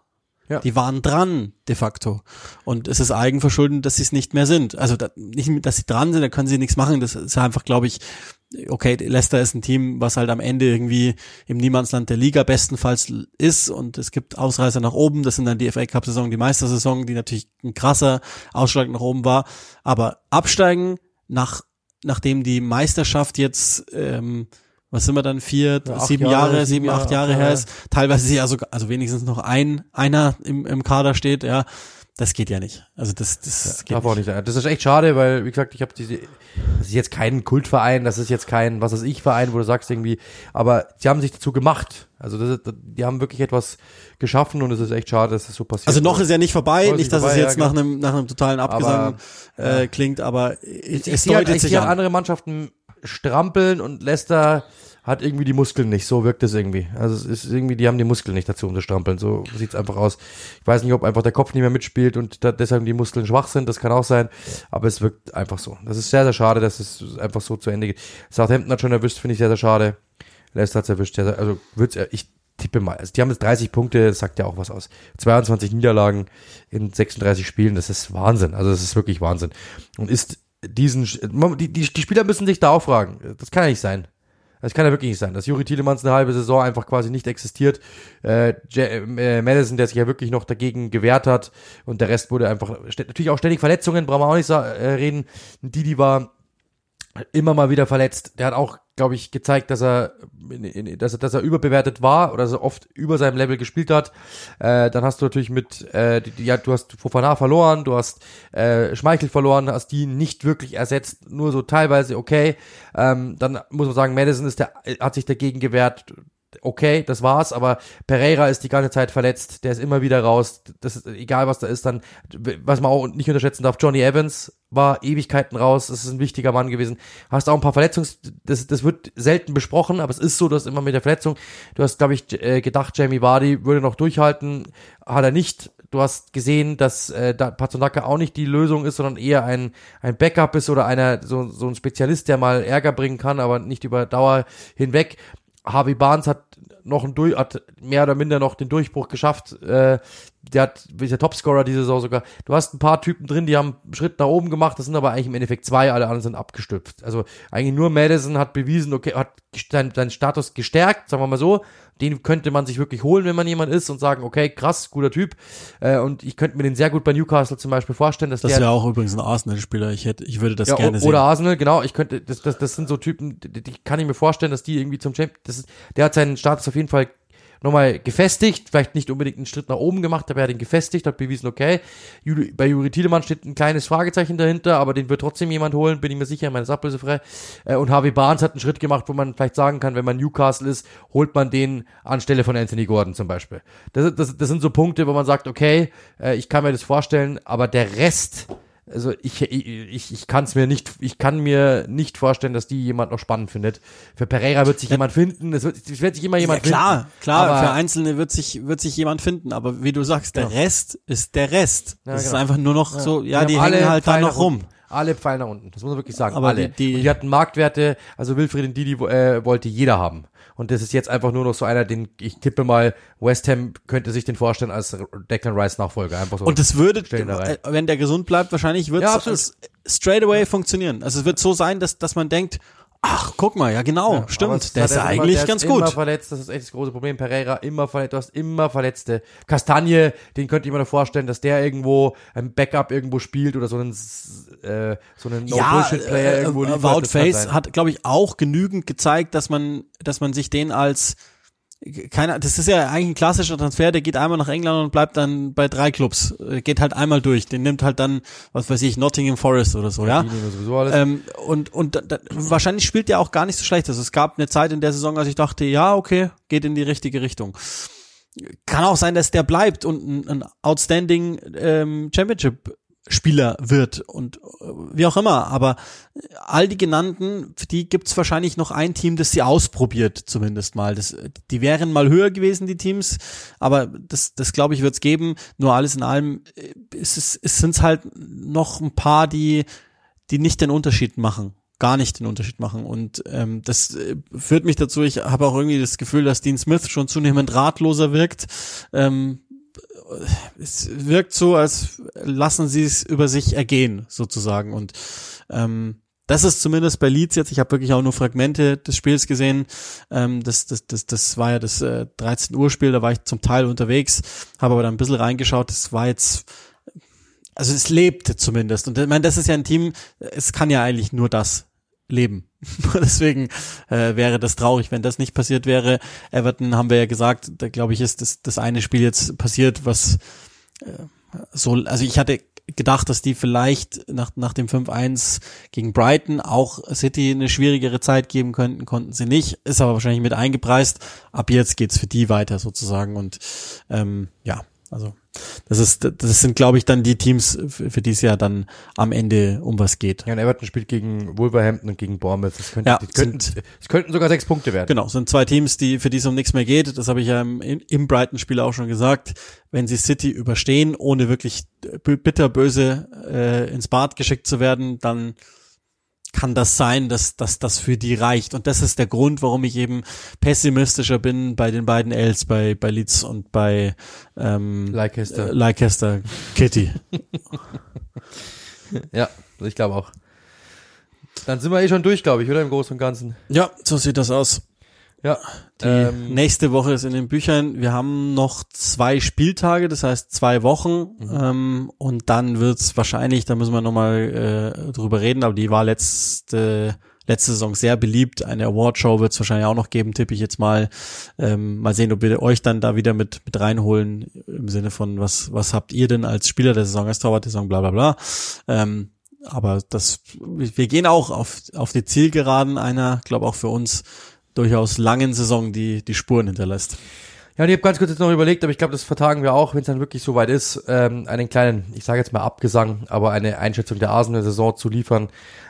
Ja. Die waren dran, de facto. Und es ist Eigenverschulden, dass sie es nicht mehr sind. Also da, nicht, dass sie dran sind, da können sie nichts machen. Das ist einfach, glaube ich, okay, Leicester ist ein Team, was halt am Ende irgendwie im Niemandsland der Liga bestenfalls ist und es gibt Ausreißer nach oben, das sind dann die FA Cup Saison, die Meistersaison, die natürlich ein krasser Ausschlag nach oben war, aber absteigen nach nachdem die Meisterschaft jetzt ähm, was sind wir dann vier, ja, sieben Jahre, Jahre, sieben, acht Jahre, Jahre her ist, teilweise ja sogar, also wenigstens noch ein einer im, im Kader steht, ja, das geht ja nicht. Also das, das ja, geht darf nicht. auch nicht sein. Das ist echt schade, weil, wie gesagt, ich habe diese, das ist jetzt kein Kultverein, das ist jetzt kein, was weiß ich, Verein, wo du sagst irgendwie, aber sie haben sich dazu gemacht. Also das, ist, die haben wirklich etwas geschaffen und es ist echt schade, dass es das so passiert. Also noch ist ja nicht vorbei, nicht, dass vorbei, es jetzt ja, nach genau. einem nach einem totalen Abgesang aber, äh, klingt, aber ich, es ich deutet halt, sich ich an. andere Mannschaften strampeln und Leicester hat irgendwie die Muskeln nicht. So wirkt es irgendwie. Also es ist irgendwie, die haben die Muskeln nicht dazu, um zu strampeln. So sieht's einfach aus. Ich weiß nicht, ob einfach der Kopf nicht mehr mitspielt und da, deshalb die Muskeln schwach sind. Das kann auch sein. Aber es wirkt einfach so. Das ist sehr, sehr schade, dass es einfach so zu Ende geht. Southampton hat schon erwischt, finde ich sehr, sehr schade. Leicester hat's erwischt. Sehr, also wird's, ich tippe mal. Also die haben jetzt 30 Punkte, das sagt ja auch was aus. 22 Niederlagen in 36 Spielen, das ist Wahnsinn. Also das ist wirklich Wahnsinn. Und ist diesen, die, die, die Spieler müssen sich da auch fragen. Das kann ja nicht sein. Das kann ja wirklich nicht sein, dass Juri Tielemans eine halbe Saison einfach quasi nicht existiert. Äh, äh, Madison, der sich ja wirklich noch dagegen gewehrt hat und der Rest wurde einfach, natürlich auch ständig Verletzungen, brauchen wir auch nicht äh, reden. Didi war immer mal wieder verletzt. Der hat auch glaube ich, gezeigt, dass er, dass er, dass er überbewertet war oder dass er oft über seinem Level gespielt hat. Äh, dann hast du natürlich mit, äh, die, ja, du hast Fofana verloren, du hast äh, Schmeichel verloren, hast die nicht wirklich ersetzt, nur so teilweise okay. Ähm, dann muss man sagen, Madison ist der, hat sich dagegen gewehrt okay, das war's, aber Pereira ist die ganze Zeit verletzt, der ist immer wieder raus, das ist, egal was da ist, dann, was man auch nicht unterschätzen darf, Johnny Evans war Ewigkeiten raus, das ist ein wichtiger Mann gewesen, hast auch ein paar Verletzungs, das, das wird selten besprochen, aber es ist so, dass immer mit der Verletzung, du hast, glaube ich, äh, gedacht, Jamie Vardy würde noch durchhalten, hat er nicht, du hast gesehen, dass äh, da Pazonaka auch nicht die Lösung ist, sondern eher ein, ein Backup ist oder einer, so, so ein Spezialist, der mal Ärger bringen kann, aber nicht über Dauer hinweg. Harvey Barnes hat noch ein Durch, hat mehr oder minder noch den Durchbruch geschafft. Äh, der hat, ist der Topscorer diese Saison sogar. Du hast ein paar Typen drin, die haben einen Schritt nach oben gemacht, das sind aber eigentlich im Endeffekt zwei, alle anderen sind abgestüpft. Also eigentlich nur Madison hat bewiesen, okay, hat seinen, seinen Status gestärkt, sagen wir mal so. Den könnte man sich wirklich holen, wenn man jemand ist und sagen, okay, krass, guter Typ. Äh, und ich könnte mir den sehr gut bei Newcastle zum Beispiel vorstellen, dass das der. Das wäre auch übrigens ein Arsenal-Spieler. Ich hätte, ich würde das ja, gerne sehen. Oder Arsenal, genau. Ich könnte, das, das, das sind so Typen, die, die kann ich mir vorstellen, dass die irgendwie zum Champion, das ist, der hat seinen Status auf jeden Fall nochmal gefestigt, vielleicht nicht unbedingt einen Schritt nach oben gemacht, aber er hat ihn gefestigt, hat bewiesen, okay, bei Juri Tiedemann steht ein kleines Fragezeichen dahinter, aber den wird trotzdem jemand holen, bin ich mir sicher, meine ist ablösefrei. Äh, und Harvey Barnes hat einen Schritt gemacht, wo man vielleicht sagen kann, wenn man Newcastle ist, holt man den anstelle von Anthony Gordon zum Beispiel. Das, das, das sind so Punkte, wo man sagt, okay, äh, ich kann mir das vorstellen, aber der Rest, also ich, ich, ich kann es mir nicht, ich kann mir nicht vorstellen, dass die jemand noch spannend findet. Für Pereira wird sich ja. jemand finden, es wird, es wird sich immer jemand ja, klar, finden. Klar, klar, für Einzelne wird sich, wird sich jemand finden, aber wie du sagst, der ja. Rest ist der Rest. Ja, das genau. ist einfach nur noch so, ja, die, die hängen halt da noch rum. Alle Pfeil nach unten, das muss man wirklich sagen. Aber alle. Die, die, die hatten Marktwerte, also Wilfried und Didi äh, wollte jeder haben. Und das ist jetzt einfach nur noch so einer, den ich tippe mal, West Ham könnte sich den vorstellen als Declan Rice Nachfolger. Einfach so. Und das würde, äh, wenn der gesund bleibt, wahrscheinlich wird es ja, straight away funktionieren. Also es wird so sein, dass, dass man denkt, Ach, guck mal, ja genau, ja, stimmt. Der ist ja eigentlich der ganz ist gut. Immer verletzt, das ist echt das große Problem. Pereira immer verletzt, du hast immer Verletzte. Kastanje, den könnte ich mir noch vorstellen, dass der irgendwo ein Backup irgendwo spielt oder so einen äh, so einen No Bullshit Player äh, irgendwo liefert. Wout Face hat, glaube ich, auch genügend gezeigt, dass man, dass man sich den als keiner, das ist ja eigentlich ein klassischer Transfer, der geht einmal nach England und bleibt dann bei drei Clubs, äh, geht halt einmal durch, den nimmt halt dann, was weiß ich, Nottingham Forest oder so, ja. Ähm, und und da, da, wahrscheinlich spielt der auch gar nicht so schlecht. Also es gab eine Zeit in der Saison, als ich dachte, ja, okay, geht in die richtige Richtung. Kann auch sein, dass der bleibt und ein, ein outstanding ähm, Championship Spieler wird und äh, wie auch immer. Aber all die genannten, für die gibt's wahrscheinlich noch ein Team, das sie ausprobiert, zumindest mal. Das, die wären mal höher gewesen, die Teams, aber das, das glaube ich, wird's geben. Nur alles in allem äh, ist es, es sind halt noch ein paar, die, die nicht den Unterschied machen gar nicht den Unterschied machen. Und ähm, das äh, führt mich dazu, ich habe auch irgendwie das Gefühl, dass Dean Smith schon zunehmend ratloser wirkt. Ähm, es wirkt so, als lassen sie es über sich ergehen, sozusagen. Und ähm, das ist zumindest bei Leeds jetzt, ich habe wirklich auch nur Fragmente des Spiels gesehen. Ähm, das, das, das, das war ja das äh, 13 Uhr Spiel, da war ich zum Teil unterwegs, habe aber dann ein bisschen reingeschaut, das war jetzt also es lebte zumindest. Und ich meine, das ist ja ein Team, es kann ja eigentlich nur das leben. Deswegen äh, wäre das traurig, wenn das nicht passiert wäre. Everton haben wir ja gesagt, da glaube ich, ist das, das eine Spiel jetzt passiert, was äh, so, also ich hatte gedacht, dass die vielleicht nach, nach dem 5-1 gegen Brighton auch City eine schwierigere Zeit geben könnten, konnten sie nicht, ist aber wahrscheinlich mit eingepreist. Ab jetzt geht's für die weiter sozusagen und ähm, ja, also das ist, das sind, glaube ich, dann die Teams, für die es ja dann am Ende um was geht. Ja, und Everton spielt gegen Wolverhampton und gegen Bournemouth. Das, könnte, ja, die könnten, sind, es könnten sogar sechs Punkte werden. Genau, sind zwei Teams, die für die es um nichts mehr geht. Das habe ich ja im, im Brighton-Spiel auch schon gesagt. Wenn sie City überstehen, ohne wirklich bitterböse äh, ins Bad geschickt zu werden, dann kann das sein, dass, dass das für die reicht. Und das ist der Grund, warum ich eben pessimistischer bin bei den beiden Els, bei, bei Leeds und bei ähm, Leicester. Äh, Leicester Kitty. ja, ich glaube auch. Dann sind wir eh schon durch, glaube ich, oder im Großen und Ganzen. Ja, so sieht das aus. Ja. Die ähm, nächste Woche ist in den Büchern. Wir haben noch zwei Spieltage, das heißt zwei Wochen. Mhm. Ähm, und dann wird's wahrscheinlich, da müssen wir nochmal äh, drüber reden, aber die war letzte, letzte Saison sehr beliebt. Eine Awardshow wird es wahrscheinlich auch noch geben, tippe ich jetzt mal. Ähm, mal sehen, ob wir euch dann da wieder mit, mit reinholen im Sinne von, was, was habt ihr denn als Spieler der Saison, als Torwart der Saison, bla bla bla. Ähm, aber das, wir gehen auch auf, auf die Zielgeraden einer, glaube auch für uns, durchaus langen Saison, die die Spuren hinterlässt. Ja, und ich habe ganz kurz jetzt noch überlegt, aber ich glaube, das vertagen wir auch, wenn es dann wirklich soweit ist, ähm, einen kleinen, ich sage jetzt mal Abgesang, aber eine Einschätzung der Arsenal-Saison zu liefern.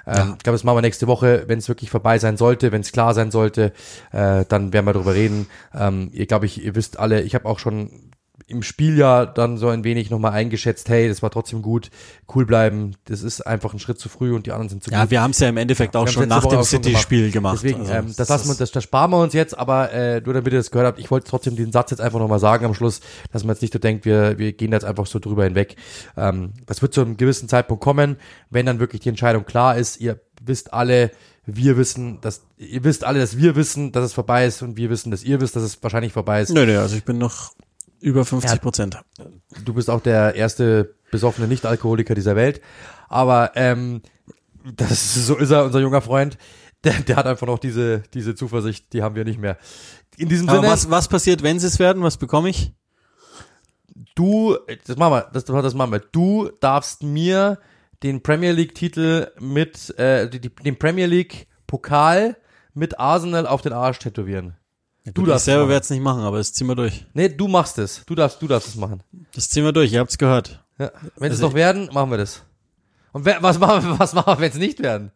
Ähm, ja. Ich glaube, das machen wir nächste Woche, wenn es wirklich vorbei sein sollte, wenn es klar sein sollte, äh, dann werden wir darüber reden. Ähm, ihr glaube ich, ihr wisst alle, ich habe auch schon im Spiel ja dann so ein wenig nochmal eingeschätzt, hey, das war trotzdem gut, cool bleiben, das ist einfach ein Schritt zu früh und die anderen sind zu gut. Ja, wir haben es ja im Endeffekt ja, auch schon nach dem City-Spiel gemacht. Deswegen, also, ähm, das, lassen wir, das, das sparen wir uns jetzt, aber äh, nur damit ihr das gehört habt, ich wollte trotzdem den Satz jetzt einfach nochmal sagen am Schluss, dass man jetzt nicht so denkt, wir, wir gehen jetzt einfach so drüber hinweg. Ähm, das wird zu einem gewissen Zeitpunkt kommen, wenn dann wirklich die Entscheidung klar ist, ihr wisst alle, wir wissen, dass ihr wisst alle, dass wir wissen, dass es vorbei ist und wir wissen, dass ihr wisst, dass es wahrscheinlich vorbei ist. Nö, nö, also ich bin noch über 50 Prozent. Ja, du bist auch der erste besoffene Nicht-Alkoholiker dieser Welt. Aber ähm, das ist, so ist er, unser junger Freund. Der, der hat einfach noch diese, diese Zuversicht, die haben wir nicht mehr. In diesem Aber Sinne. Was, was passiert, wenn sie es werden? Was bekomme ich? Du, das machen wir, das, das machen wir. Du darfst mir den Premier League Titel mit, äh, die, den Premier League Pokal mit Arsenal auf den Arsch tätowieren. Ja, du darfst selber werde es nicht machen, aber das ziehen wir durch. Nee, du machst es. Du darfst, du darfst es machen. Das ziehen wir durch, ihr habt's gehört. Ja. Wenn also es noch werden, machen wir das. Und wer, was machen wir, was machen wir, wenn es nicht werden?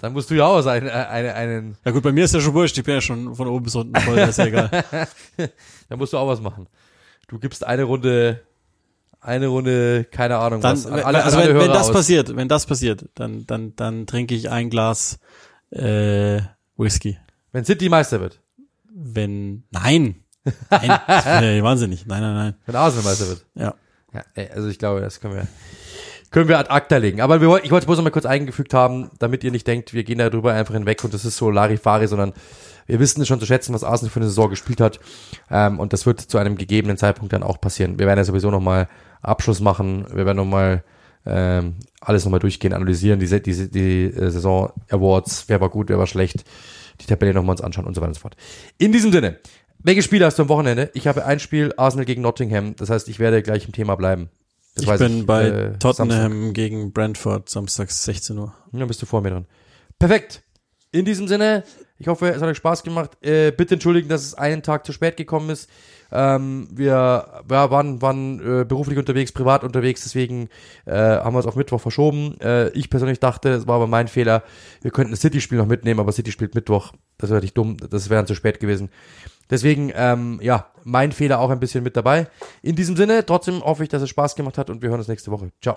Dann musst du ja auch sein, äh, eine, einen. Ja gut, bei mir ist ja schon wurscht, ich bin ja schon von oben bis unten voll, das ist ja egal. Dann musst du auch was machen. Du gibst eine Runde, eine Runde, keine Ahnung dann, was. Alle, also wenn, wenn das aus. passiert, wenn das passiert, dann, dann, dann trinke ich ein Glas äh, Whisky. Wenn City Meister wird wenn, nein, nein, das wäre wahnsinnig, nein, nein, nein. Wenn Arsenal Meister wird. Ja. Ja, also ich glaube, das können wir, können wir ad acta legen. Aber wir, ich wollte es bloß noch mal kurz eingefügt haben, damit ihr nicht denkt, wir gehen darüber einfach hinweg und das ist so Larifari, sondern wir wissen es schon zu schätzen, was Arsenal für eine Saison gespielt hat. Ähm, und das wird zu einem gegebenen Zeitpunkt dann auch passieren. Wir werden ja sowieso noch mal Abschluss machen. Wir werden noch mal ähm, alles noch mal durchgehen, analysieren, die, die, die äh, Saison Awards, wer war gut, wer war schlecht die Tabelle nochmal uns anschauen und so weiter und so fort. In diesem Sinne, welche Spiele hast du am Wochenende? Ich habe ein Spiel Arsenal gegen Nottingham, das heißt, ich werde gleich im Thema bleiben. Das ich bin ich, bei äh, Tottenham Samstag. gegen Brentford, samstags 16 Uhr. Dann bist du vor mir dran. Perfekt. In diesem Sinne, ich hoffe, es hat euch Spaß gemacht. Äh, bitte entschuldigen, dass es einen Tag zu spät gekommen ist. Ähm, wir ja, waren, waren äh, beruflich unterwegs, privat unterwegs, deswegen äh, haben wir es auf Mittwoch verschoben. Äh, ich persönlich dachte, es war aber mein Fehler, wir könnten das City-Spiel noch mitnehmen, aber City spielt Mittwoch. Das wäre nicht dumm, das wäre dann zu spät gewesen. Deswegen, ähm, ja, mein Fehler auch ein bisschen mit dabei. In diesem Sinne, trotzdem hoffe ich, dass es Spaß gemacht hat und wir hören uns nächste Woche. Ciao.